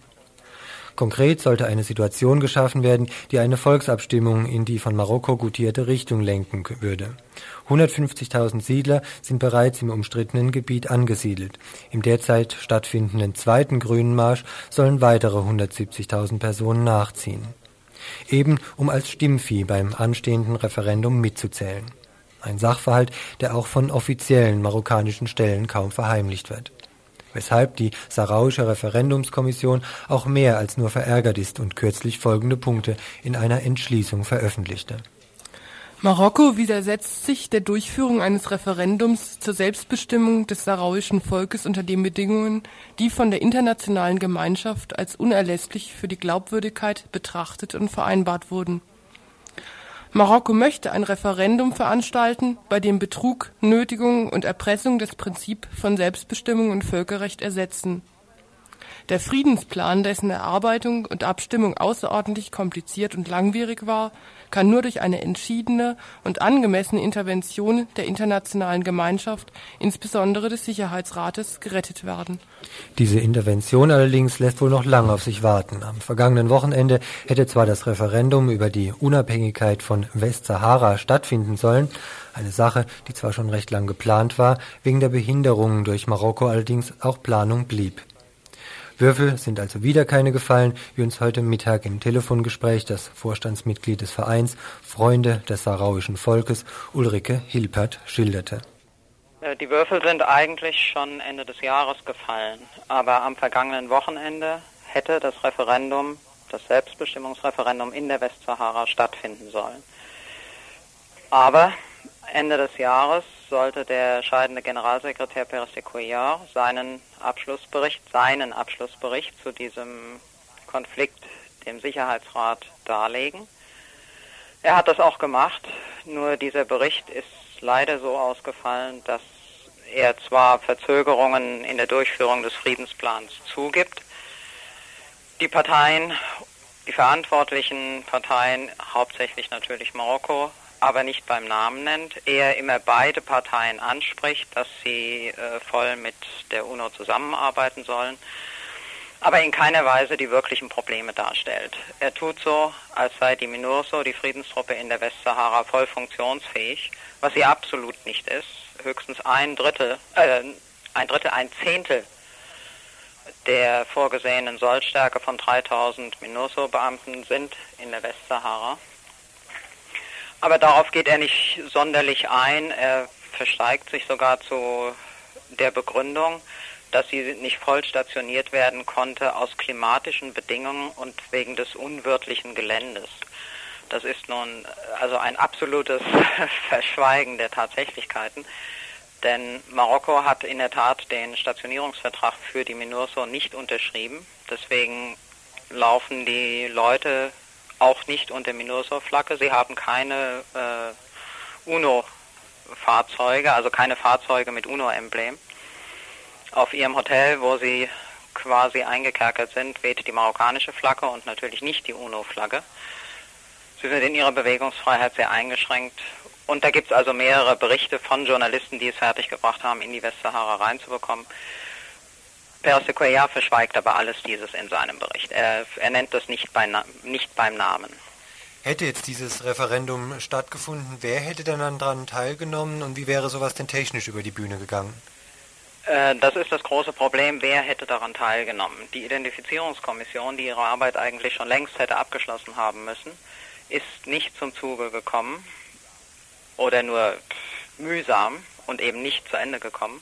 Konkret sollte eine Situation geschaffen werden, die eine Volksabstimmung in die von Marokko gutierte Richtung lenken würde. 150.000 Siedler sind bereits im umstrittenen Gebiet angesiedelt. Im derzeit stattfindenden zweiten Grünen Marsch sollen weitere 170.000 Personen nachziehen. Eben um als Stimmvieh beim anstehenden Referendum mitzuzählen. Ein Sachverhalt, der auch von offiziellen marokkanischen Stellen kaum verheimlicht wird weshalb die Sarauische Referendumskommission auch mehr als nur verärgert ist und kürzlich folgende Punkte in einer Entschließung veröffentlichte. Marokko widersetzt sich der Durchführung eines Referendums zur Selbstbestimmung des sarauischen Volkes unter den Bedingungen, die von der internationalen Gemeinschaft als unerlässlich für die Glaubwürdigkeit betrachtet und vereinbart wurden Marokko möchte ein Referendum veranstalten, bei dem Betrug, Nötigung und Erpressung das Prinzip von Selbstbestimmung und Völkerrecht ersetzen. Der Friedensplan, dessen Erarbeitung und Abstimmung außerordentlich kompliziert und langwierig war, kann nur durch eine entschiedene und angemessene Intervention der internationalen Gemeinschaft, insbesondere des Sicherheitsrates, gerettet werden. Diese Intervention allerdings lässt wohl noch lange auf sich warten. Am vergangenen Wochenende hätte zwar das Referendum über die Unabhängigkeit von Westsahara stattfinden sollen, eine Sache, die zwar schon recht lang geplant war, wegen der Behinderungen durch Marokko allerdings auch Planung blieb. Würfel sind also wieder keine gefallen, wie uns heute Mittag im Telefongespräch das Vorstandsmitglied des Vereins Freunde des sarauischen Volkes Ulrike Hilpert schilderte. Äh, die Würfel sind eigentlich schon Ende des Jahres gefallen, aber am vergangenen Wochenende hätte das Referendum, das Selbstbestimmungsreferendum in der Westsahara stattfinden sollen. Aber Ende des Jahres sollte der scheidende Generalsekretär Perez de Cuellar seinen Abschlussbericht, seinen Abschlussbericht zu diesem Konflikt dem Sicherheitsrat darlegen. Er hat das auch gemacht, nur dieser Bericht ist leider so ausgefallen, dass er zwar Verzögerungen in der Durchführung des Friedensplans zugibt, die Parteien, die verantwortlichen Parteien, hauptsächlich natürlich Marokko, aber nicht beim Namen nennt, er immer beide Parteien anspricht, dass sie äh, voll mit der UNO zusammenarbeiten sollen. aber in keiner Weise die wirklichen Probleme darstellt. Er tut so, als sei die MINURSO, die Friedenstruppe in der Westsahara, voll funktionsfähig, was sie absolut nicht ist. Höchstens ein Drittel, äh, ein Drittel, ein Zehntel der vorgesehenen Sollstärke von 3000 MINURSO-Beamten sind in der Westsahara. Aber darauf geht er nicht sonderlich ein. Er versteigt sich sogar zu der Begründung, dass sie nicht voll stationiert werden konnte aus klimatischen Bedingungen und wegen des unwirtlichen Geländes. Das ist nun also ein absolutes [laughs] Verschweigen der Tatsächlichkeiten. Denn Marokko hat in der Tat den Stationierungsvertrag für die MINURSO nicht unterschrieben. Deswegen laufen die Leute auch nicht unter MINURSO-Flagge. Sie haben keine äh, UNO-Fahrzeuge, also keine Fahrzeuge mit UNO-Emblem. Auf ihrem Hotel, wo sie quasi eingekerkert sind, weht die marokkanische Flagge und natürlich nicht die UNO-Flagge. Sie sind in ihrer Bewegungsfreiheit sehr eingeschränkt. Und da gibt es also mehrere Berichte von Journalisten, die es fertiggebracht haben, in die Westsahara reinzubekommen. Persequia verschweigt aber alles dieses in seinem Bericht. Er, er nennt das nicht, bei, nicht beim Namen. Hätte jetzt dieses Referendum stattgefunden, wer hätte denn dann daran teilgenommen und wie wäre sowas denn technisch über die Bühne gegangen? Äh, das ist das große Problem, wer hätte daran teilgenommen. Die Identifizierungskommission, die ihre Arbeit eigentlich schon längst hätte abgeschlossen haben müssen, ist nicht zum Zuge gekommen oder nur mühsam und eben nicht zu Ende gekommen,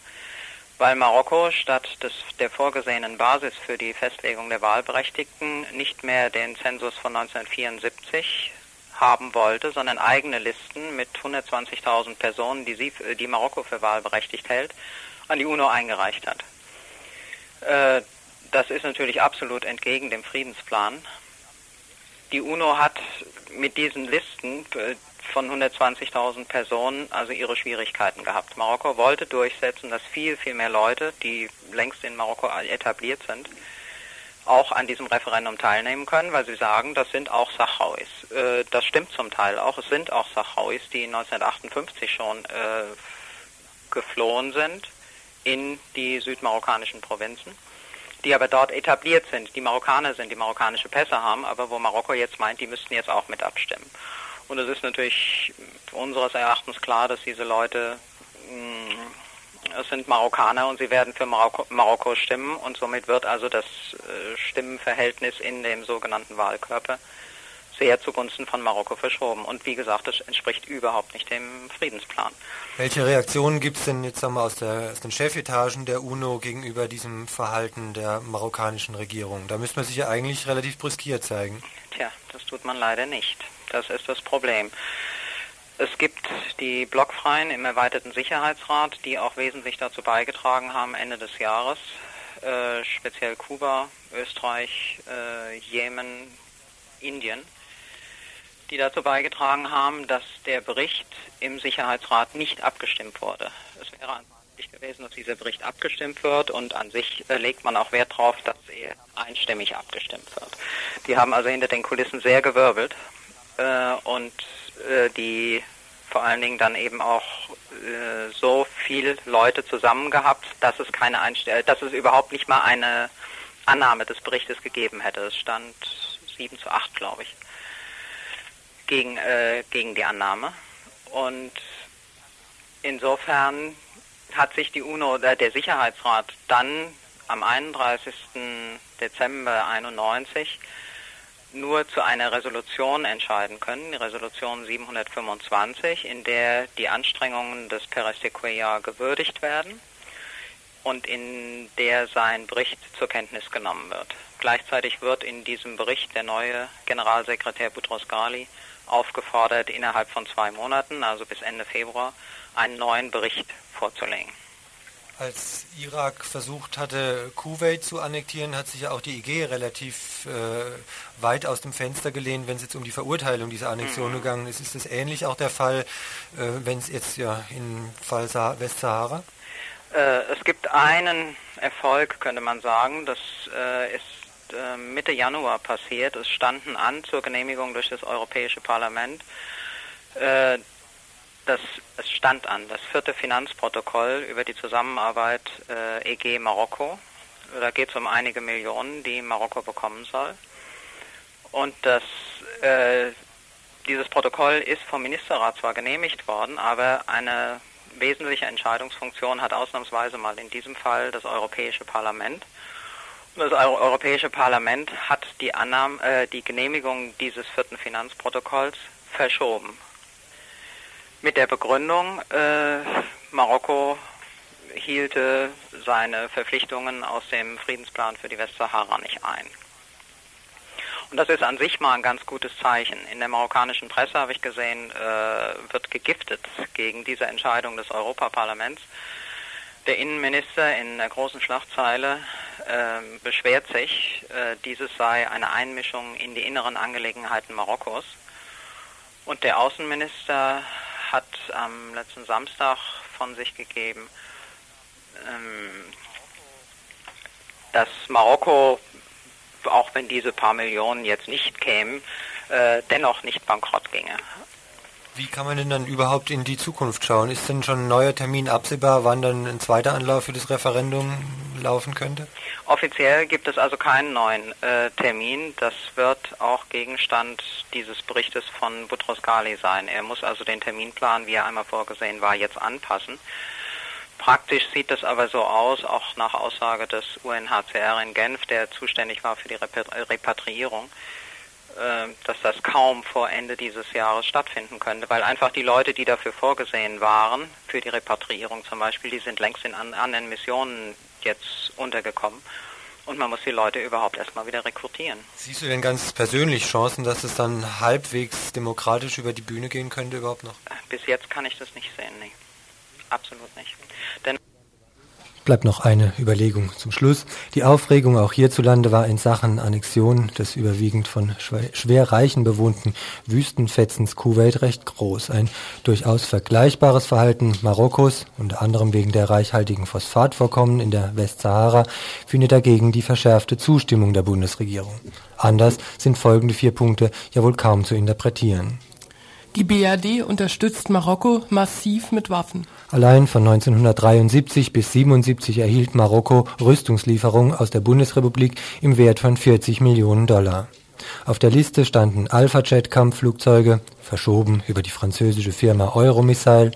weil Marokko statt des, der vorgesehenen Basis für die Festlegung der Wahlberechtigten nicht mehr den Zensus von 1974 haben wollte, sondern eigene Listen mit 120.000 Personen, die, sie, die Marokko für wahlberechtigt hält, an die UNO eingereicht hat. Äh, das ist natürlich absolut entgegen dem Friedensplan. Die UNO hat mit diesen Listen äh, von 120.000 Personen also ihre Schwierigkeiten gehabt. Marokko wollte durchsetzen, dass viel, viel mehr Leute, die längst in Marokko etabliert sind, auch an diesem Referendum teilnehmen können, weil sie sagen, das sind auch Sachrauis. Äh, das stimmt zum Teil auch. Es sind auch Sachrauis, die 1958 schon äh, geflohen sind in die südmarokkanischen Provinzen, die aber dort etabliert sind, die Marokkaner sind, die marokkanische Pässe haben, aber wo Marokko jetzt meint, die müssten jetzt auch mit abstimmen. Und es ist natürlich unseres Erachtens klar, dass diese Leute, mm, es sind Marokkaner und sie werden für Marokko, Marokko stimmen und somit wird also das äh, Stimmenverhältnis in dem sogenannten Wahlkörper sehr zugunsten von Marokko verschoben. Und wie gesagt, das entspricht überhaupt nicht dem Friedensplan. Welche Reaktionen gibt es denn jetzt wir, aus, der, aus den Chefetagen der UNO gegenüber diesem Verhalten der marokkanischen Regierung? Da müsste man sich ja eigentlich relativ brüskiert zeigen. Tja, das tut man leider nicht. Das ist das Problem. Es gibt die Blockfreien im erweiterten Sicherheitsrat, die auch wesentlich dazu beigetragen haben, Ende des Jahres, äh, speziell Kuba, Österreich, äh, Jemen, Indien, die dazu beigetragen haben, dass der Bericht im Sicherheitsrat nicht abgestimmt wurde. Es wäre ansichtlich gewesen, dass dieser Bericht abgestimmt wird und an sich äh, legt man auch Wert darauf, dass er einstimmig abgestimmt wird. Die haben also hinter den Kulissen sehr gewirbelt äh, und äh, die vor allen Dingen dann eben auch äh, so viele Leute zusammen gehabt, dass es keine Einstell dass es überhaupt nicht mal eine Annahme des Berichtes gegeben hätte. Es stand 7 zu 8, glaube ich, gegen, äh, gegen die Annahme. Und insofern hat sich die UNO, äh, der Sicherheitsrat, dann am 31. Dezember 91 nur zu einer Resolution entscheiden können, die Resolution 725, in der die Anstrengungen des Perez gewürdigt werden und in der sein Bericht zur Kenntnis genommen wird. Gleichzeitig wird in diesem Bericht der neue Generalsekretär Boutros Ghali aufgefordert, innerhalb von zwei Monaten, also bis Ende Februar, einen neuen Bericht vorzulegen. Als Irak versucht hatte, Kuwait zu annektieren, hat sich ja auch die IG relativ äh, weit aus dem Fenster gelehnt, wenn es jetzt um die Verurteilung dieser Annexion mhm. gegangen ist. Ist das ähnlich auch der Fall, äh, wenn es jetzt ja im Fall Sa Westsahara? Äh, es gibt einen Erfolg, könnte man sagen. Das äh, ist äh, Mitte Januar passiert. Es standen an zur Genehmigung durch das Europäische Parlament äh, das, es stand an, das vierte Finanzprotokoll über die Zusammenarbeit äh, EG Marokko. Da geht es um einige Millionen, die Marokko bekommen soll. Und das, äh, dieses Protokoll ist vom Ministerrat zwar genehmigt worden, aber eine wesentliche Entscheidungsfunktion hat ausnahmsweise mal in diesem Fall das Europäische Parlament. Das Europäische Parlament hat die, Annahme, äh, die Genehmigung dieses vierten Finanzprotokolls verschoben. Mit der Begründung, äh, Marokko hielte seine Verpflichtungen aus dem Friedensplan für die Westsahara nicht ein. Und das ist an sich mal ein ganz gutes Zeichen. In der marokkanischen Presse habe ich gesehen, äh, wird gegiftet gegen diese Entscheidung des Europaparlaments. Der Innenminister in der großen Schlagzeile äh, beschwert sich, äh, dieses sei eine Einmischung in die inneren Angelegenheiten Marokkos. Und der Außenminister hat am letzten Samstag von sich gegeben, ähm, dass Marokko auch wenn diese paar Millionen jetzt nicht kämen, äh, dennoch nicht bankrott ginge. Wie kann man denn dann überhaupt in die Zukunft schauen? Ist denn schon ein neuer Termin absehbar, wann dann ein zweiter Anlauf für das Referendum laufen könnte? Offiziell gibt es also keinen neuen äh, Termin. Das wird auch Gegenstand dieses Berichtes von Butros Ghali sein. Er muss also den Terminplan, wie er einmal vorgesehen war, jetzt anpassen. Praktisch sieht es aber so aus, auch nach Aussage des UNHCR in Genf, der zuständig war für die Repatriierung, dass das kaum vor Ende dieses Jahres stattfinden könnte, weil einfach die Leute, die dafür vorgesehen waren, für die Repatriierung zum Beispiel, die sind längst in anderen Missionen jetzt untergekommen. Und man muss die Leute überhaupt erstmal wieder rekrutieren. Siehst du denn ganz persönlich Chancen, dass es dann halbwegs demokratisch über die Bühne gehen könnte überhaupt noch? Bis jetzt kann ich das nicht sehen, nee absolut nicht. Denn Bleibt noch eine Überlegung zum Schluss. Die Aufregung auch hierzulande war in Sachen Annexion des überwiegend von schwer reichen bewohnten Wüstenfetzens Kuwait recht groß. Ein durchaus vergleichbares Verhalten Marokkos, unter anderem wegen der reichhaltigen Phosphatvorkommen in der Westsahara, findet dagegen die verschärfte Zustimmung der Bundesregierung. Anders sind folgende vier Punkte ja wohl kaum zu interpretieren. Die BRD unterstützt Marokko massiv mit Waffen. Allein von 1973 bis 1977 erhielt Marokko Rüstungslieferungen aus der Bundesrepublik im Wert von 40 Millionen Dollar. Auf der Liste standen Alpha-Jet-Kampfflugzeuge, verschoben über die französische Firma Euromissile,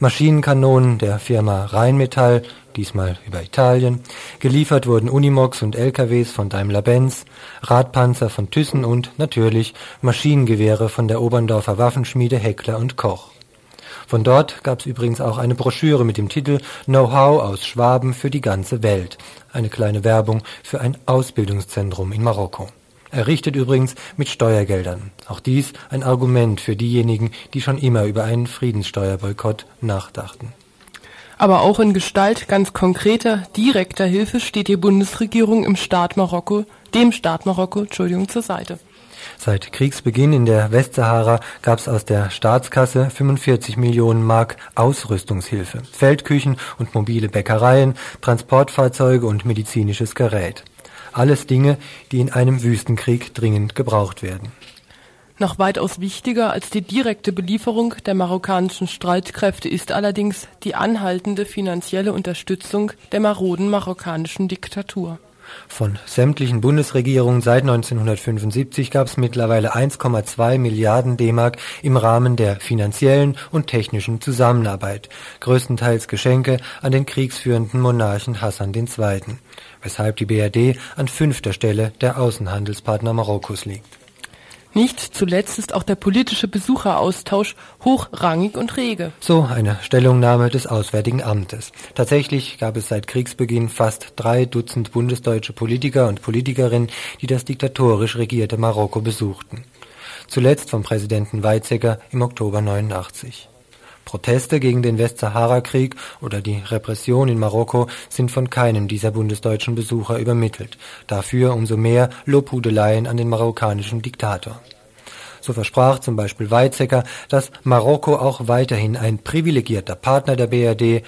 Maschinenkanonen der Firma Rheinmetall, diesmal über Italien, geliefert wurden Unimogs und LKWs von Daimler-Benz, Radpanzer von Thyssen und natürlich Maschinengewehre von der Oberndorfer Waffenschmiede Heckler und Koch. Von dort gab es übrigens auch eine Broschüre mit dem Titel Know-how aus Schwaben für die ganze Welt, eine kleine Werbung für ein Ausbildungszentrum in Marokko. Errichtet übrigens mit Steuergeldern. Auch dies ein Argument für diejenigen, die schon immer über einen Friedenssteuerboykott nachdachten. Aber auch in Gestalt ganz konkreter, direkter Hilfe steht die Bundesregierung im Staat Marokko, dem Staat Marokko, Entschuldigung, zur Seite. Seit Kriegsbeginn in der Westsahara gab es aus der Staatskasse 45 Millionen Mark Ausrüstungshilfe, Feldküchen und mobile Bäckereien, Transportfahrzeuge und medizinisches Gerät. Alles Dinge, die in einem Wüstenkrieg dringend gebraucht werden. Noch weitaus wichtiger als die direkte Belieferung der marokkanischen Streitkräfte ist allerdings die anhaltende finanzielle Unterstützung der maroden marokkanischen Diktatur. Von sämtlichen Bundesregierungen seit 1975 gab es mittlerweile 1,2 Milliarden D-Mark im Rahmen der finanziellen und technischen Zusammenarbeit, größtenteils Geschenke an den kriegsführenden Monarchen Hassan II., weshalb die BRD an fünfter Stelle der Außenhandelspartner Marokkos liegt. Nicht zuletzt ist auch der politische Besucheraustausch hochrangig und rege. So eine Stellungnahme des Auswärtigen Amtes. Tatsächlich gab es seit Kriegsbeginn fast drei Dutzend bundesdeutsche Politiker und Politikerinnen, die das diktatorisch regierte Marokko besuchten. Zuletzt vom Präsidenten Weizsäcker im Oktober 89. Proteste gegen den Westsahara-Krieg oder die Repression in Marokko sind von keinem dieser bundesdeutschen Besucher übermittelt, dafür umso mehr Lobhudeleien an den marokkanischen Diktator. So versprach zum Beispiel Weizsäcker, dass Marokko auch weiterhin ein privilegierter Partner der BRD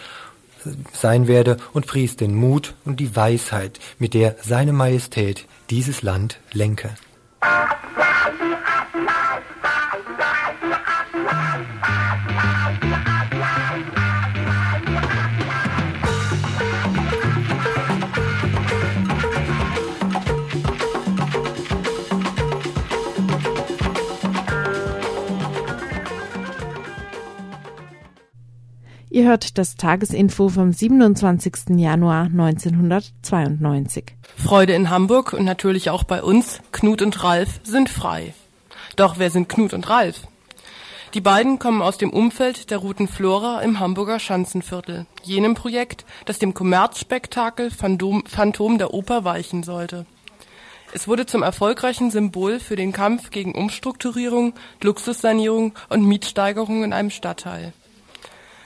sein werde und pries den Mut und die Weisheit, mit der seine Majestät dieses Land lenke. Ihr hört das Tagesinfo vom 27. Januar 1992. Freude in Hamburg und natürlich auch bei uns, Knut und Ralf sind frei. Doch wer sind Knut und Ralf? Die beiden kommen aus dem Umfeld der Roten Flora im Hamburger Schanzenviertel, jenem Projekt, das dem Kommerzspektakel Phantom, Phantom der Oper weichen sollte. Es wurde zum erfolgreichen Symbol für den Kampf gegen Umstrukturierung, Luxussanierung und Mietsteigerung in einem Stadtteil.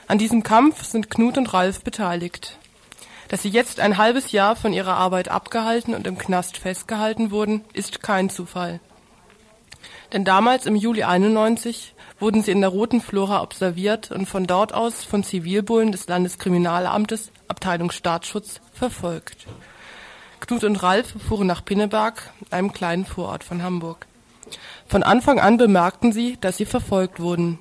An diesem Kampf sind Knut und Ralf beteiligt. Dass sie jetzt ein halbes Jahr von ihrer Arbeit abgehalten und im Knast festgehalten wurden, ist kein Zufall. Denn damals im Juli 91 wurden sie in der Roten Flora observiert und von dort aus von Zivilbullen des Landeskriminalamtes Abteilung Staatsschutz verfolgt. Knut und Ralf fuhren nach Pinneberg, einem kleinen Vorort von Hamburg. Von Anfang an bemerkten sie, dass sie verfolgt wurden.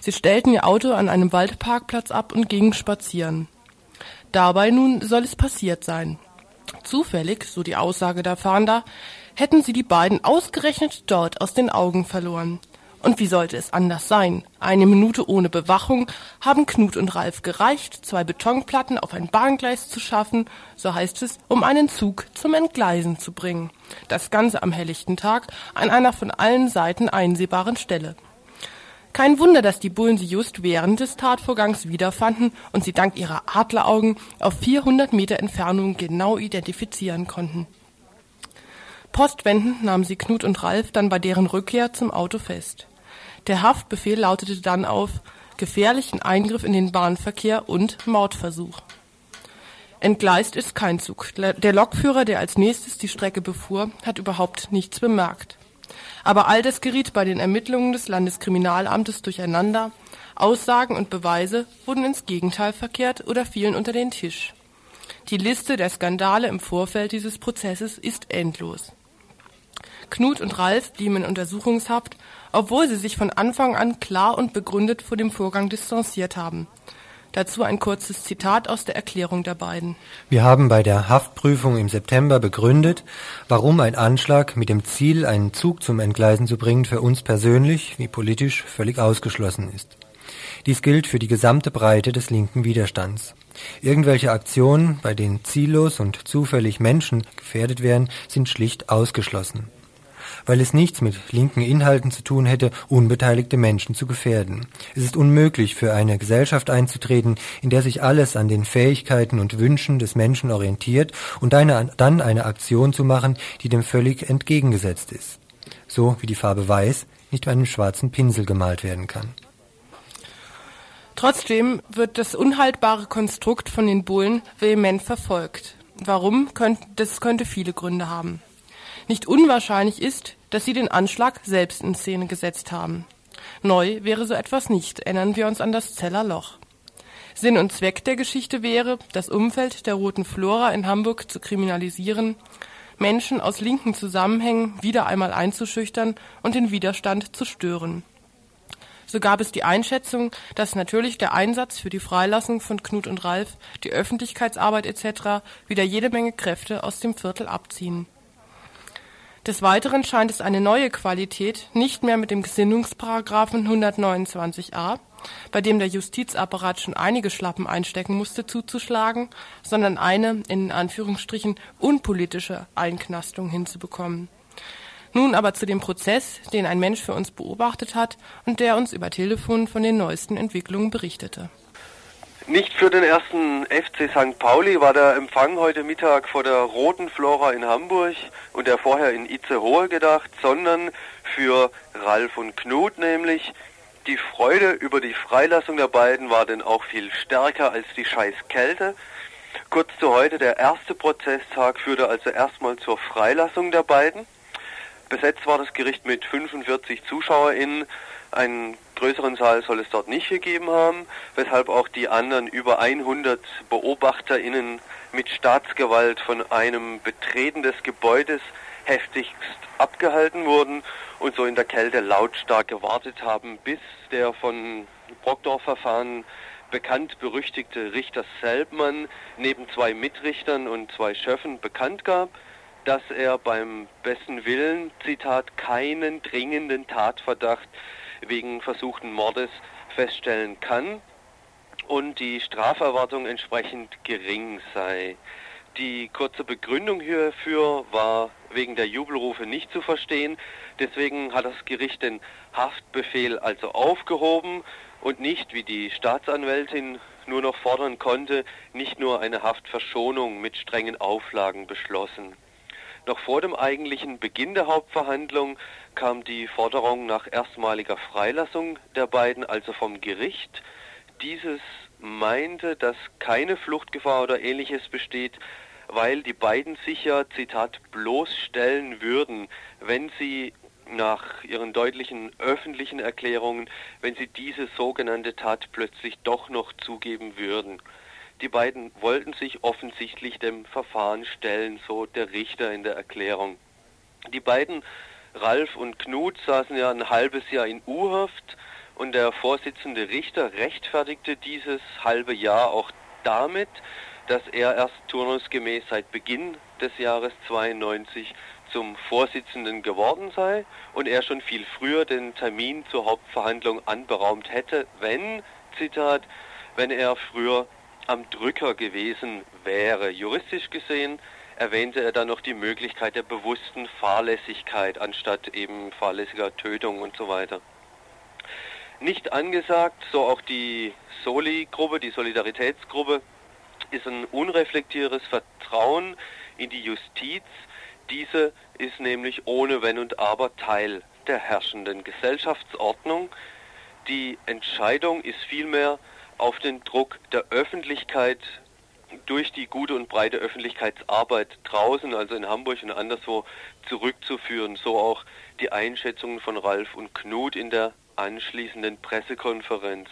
Sie stellten ihr Auto an einem Waldparkplatz ab und gingen spazieren. Dabei nun soll es passiert sein. Zufällig, so die Aussage der Fahnder, hätten sie die beiden ausgerechnet dort aus den Augen verloren. Und wie sollte es anders sein? Eine Minute ohne Bewachung haben Knut und Ralf gereicht, zwei Betonplatten auf ein Bahngleis zu schaffen, so heißt es, um einen Zug zum Entgleisen zu bringen. Das Ganze am helllichten Tag an einer von allen Seiten einsehbaren Stelle. Kein Wunder, dass die Bullen sie just während des Tatvorgangs wiederfanden und sie dank ihrer Adleraugen auf 400 Meter Entfernung genau identifizieren konnten. Postwendend nahmen sie Knut und Ralf dann bei deren Rückkehr zum Auto fest. Der Haftbefehl lautete dann auf gefährlichen Eingriff in den Bahnverkehr und Mordversuch. Entgleist ist kein Zug. Der Lokführer, der als nächstes die Strecke befuhr, hat überhaupt nichts bemerkt. Aber all das geriet bei den Ermittlungen des Landeskriminalamtes durcheinander. Aussagen und Beweise wurden ins Gegenteil verkehrt oder fielen unter den Tisch. Die Liste der Skandale im Vorfeld dieses Prozesses ist endlos. Knut und Ralf blieben in Untersuchungshaft, obwohl sie sich von Anfang an klar und begründet vor dem Vorgang distanziert haben. Dazu ein kurzes Zitat aus der Erklärung der beiden. Wir haben bei der Haftprüfung im September begründet, warum ein Anschlag mit dem Ziel, einen Zug zum Entgleisen zu bringen, für uns persönlich wie politisch völlig ausgeschlossen ist. Dies gilt für die gesamte Breite des linken Widerstands. Irgendwelche Aktionen, bei denen ziellos und zufällig Menschen gefährdet werden, sind schlicht ausgeschlossen weil es nichts mit linken Inhalten zu tun hätte, unbeteiligte Menschen zu gefährden. Es ist unmöglich für eine Gesellschaft einzutreten, in der sich alles an den Fähigkeiten und Wünschen des Menschen orientiert und eine, dann eine Aktion zu machen, die dem völlig entgegengesetzt ist. So wie die Farbe Weiß nicht mit einem schwarzen Pinsel gemalt werden kann. Trotzdem wird das unhaltbare Konstrukt von den Bullen vehement verfolgt. Warum? Das könnte viele Gründe haben. Nicht unwahrscheinlich ist, dass sie den Anschlag selbst in Szene gesetzt haben. Neu wäre so etwas nicht, erinnern wir uns an das Zeller Loch. Sinn und Zweck der Geschichte wäre, das Umfeld der Roten Flora in Hamburg zu kriminalisieren, Menschen aus linken Zusammenhängen wieder einmal einzuschüchtern und den Widerstand zu stören. So gab es die Einschätzung, dass natürlich der Einsatz für die Freilassung von Knut und Ralf, die Öffentlichkeitsarbeit etc. wieder jede Menge Kräfte aus dem Viertel abziehen. Des Weiteren scheint es eine neue Qualität nicht mehr mit dem Gesinnungsparagraphen 129a, bei dem der Justizapparat schon einige Schlappen einstecken musste, zuzuschlagen, sondern eine, in Anführungsstrichen, unpolitische Einknastung hinzubekommen. Nun aber zu dem Prozess, den ein Mensch für uns beobachtet hat und der uns über Telefon von den neuesten Entwicklungen berichtete. Nicht für den ersten FC St. Pauli war der Empfang heute Mittag vor der Roten Flora in Hamburg und der vorher in Itzehoe gedacht, sondern für Ralf und Knut nämlich. Die Freude über die Freilassung der beiden war denn auch viel stärker als die scheiß Kälte. Kurz zu heute, der erste Prozesstag führte also erstmal zur Freilassung der beiden. Besetzt war das Gericht mit 45 ZuschauerInnen. Einen größeren Saal soll es dort nicht gegeben haben, weshalb auch die anderen über 100 BeobachterInnen mit Staatsgewalt von einem Betreten des Gebäudes heftigst abgehalten wurden und so in der Kälte lautstark gewartet haben, bis der von Brockdorf-Verfahren bekannt berüchtigte Richter Selbmann neben zwei Mitrichtern und zwei Schöffen bekannt gab, dass er beim besten Willen, Zitat, keinen dringenden Tatverdacht wegen versuchten Mordes feststellen kann. und die Straferwartung entsprechend gering sei. Die kurze Begründung hierfür war wegen der Jubelrufe nicht zu verstehen. Deswegen hat das Gericht den Haftbefehl also aufgehoben und nicht, wie die Staatsanwältin nur noch fordern konnte, nicht nur eine Haftverschonung mit strengen Auflagen beschlossen. Noch vor dem eigentlichen Beginn der Hauptverhandlung kam die Forderung nach erstmaliger Freilassung der beiden, also vom Gericht. Dieses meinte, dass keine Fluchtgefahr oder ähnliches besteht, weil die beiden sich ja, Zitat, bloßstellen würden, wenn sie nach ihren deutlichen öffentlichen Erklärungen, wenn sie diese sogenannte Tat plötzlich doch noch zugeben würden. Die beiden wollten sich offensichtlich dem Verfahren stellen, so der Richter in der Erklärung. Die beiden, Ralf und Knut, saßen ja ein halbes Jahr in U-Haft und der Vorsitzende Richter rechtfertigte dieses halbe Jahr auch damit, dass er erst turnusgemäß seit Beginn des Jahres 92 zum Vorsitzenden geworden sei und er schon viel früher den Termin zur Hauptverhandlung anberaumt hätte, wenn, Zitat, wenn er früher am Drücker gewesen wäre. Juristisch gesehen erwähnte er dann noch die Möglichkeit der bewussten Fahrlässigkeit anstatt eben fahrlässiger Tötung und so weiter. Nicht angesagt, so auch die Soli-Gruppe, die Solidaritätsgruppe, ist ein unreflektiertes Vertrauen in die Justiz, diese ist nämlich ohne Wenn und Aber Teil der herrschenden Gesellschaftsordnung. Die Entscheidung ist vielmehr auf den Druck der Öffentlichkeit durch die gute und breite Öffentlichkeitsarbeit draußen, also in Hamburg und anderswo, zurückzuführen. So auch die Einschätzungen von Ralf und Knut in der anschließenden Pressekonferenz.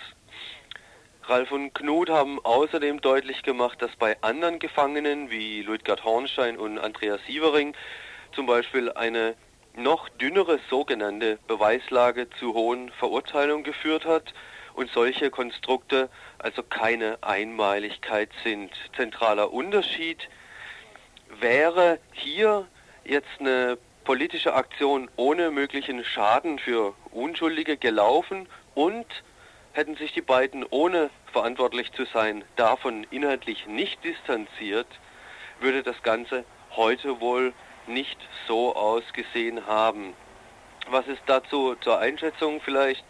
Ralf und Knut haben außerdem deutlich gemacht, dass bei anderen Gefangenen wie Ludgard Hornstein und Andreas Sievering zum Beispiel eine noch dünnere sogenannte Beweislage zu hohen Verurteilungen geführt hat und solche Konstrukte also keine Einmaligkeit sind. Zentraler Unterschied wäre hier jetzt eine politische Aktion ohne möglichen Schaden für Unschuldige gelaufen und hätten sich die beiden ohne verantwortlich zu sein davon inhaltlich nicht distanziert, würde das Ganze heute wohl nicht so ausgesehen haben. Was es dazu zur Einschätzung vielleicht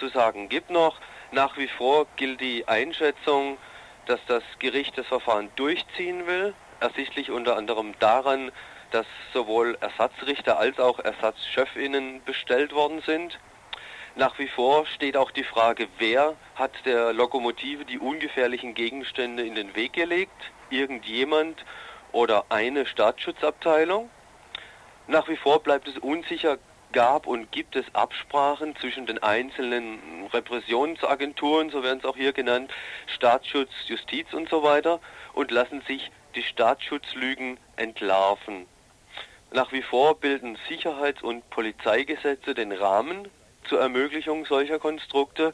zu sagen gibt noch, nach wie vor gilt die Einschätzung, dass das Gericht das Verfahren durchziehen will, ersichtlich unter anderem daran, dass sowohl Ersatzrichter als auch Ersatzchefinnen bestellt worden sind. Nach wie vor steht auch die Frage, wer hat der Lokomotive die ungefährlichen Gegenstände in den Weg gelegt? Irgendjemand oder eine Staatsschutzabteilung? Nach wie vor bleibt es unsicher, gab und gibt es Absprachen zwischen den einzelnen Repressionsagenturen, so werden es auch hier genannt, Staatsschutz, Justiz und so weiter, und lassen sich die Staatsschutzlügen entlarven. Nach wie vor bilden Sicherheits- und Polizeigesetze den Rahmen zur Ermöglichung solcher Konstrukte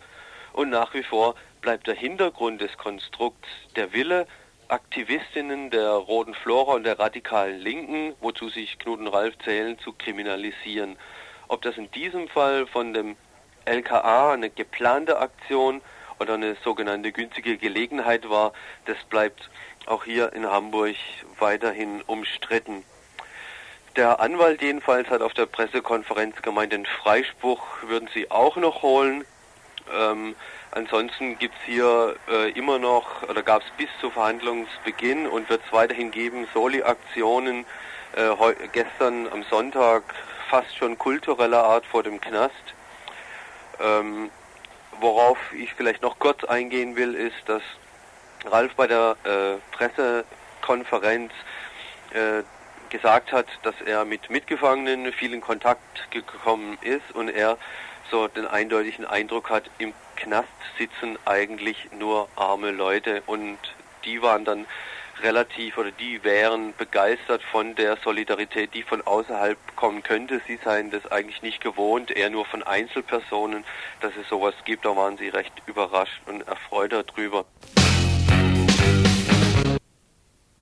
und nach wie vor bleibt der Hintergrund des Konstrukts der Wille, Aktivistinnen der Roten Flora und der radikalen Linken, wozu sich Knut und Ralf zählen, zu kriminalisieren. Ob das in diesem Fall von dem LKA eine geplante Aktion oder eine sogenannte günstige Gelegenheit war, das bleibt auch hier in Hamburg weiterhin umstritten. Der Anwalt jedenfalls hat auf der Pressekonferenz gemeint, den Freispruch würden sie auch noch holen. Ähm, ansonsten gibt es hier äh, immer noch, oder gab es bis zu Verhandlungsbeginn und wird es weiterhin geben, Soli-Aktionen. Äh, gestern am Sonntag fast schon kultureller Art vor dem Knast. Ähm, worauf ich vielleicht noch kurz eingehen will, ist, dass Ralf bei der äh, Pressekonferenz äh, gesagt hat, dass er mit Mitgefangenen viel in Kontakt gekommen ist und er so den eindeutigen Eindruck hat, im Knast sitzen eigentlich nur arme Leute und die waren dann relativ oder die wären begeistert von der Solidarität, die von außerhalb kommen könnte. Sie seien das eigentlich nicht gewohnt, eher nur von Einzelpersonen, dass es sowas gibt. Da waren sie recht überrascht und erfreut darüber.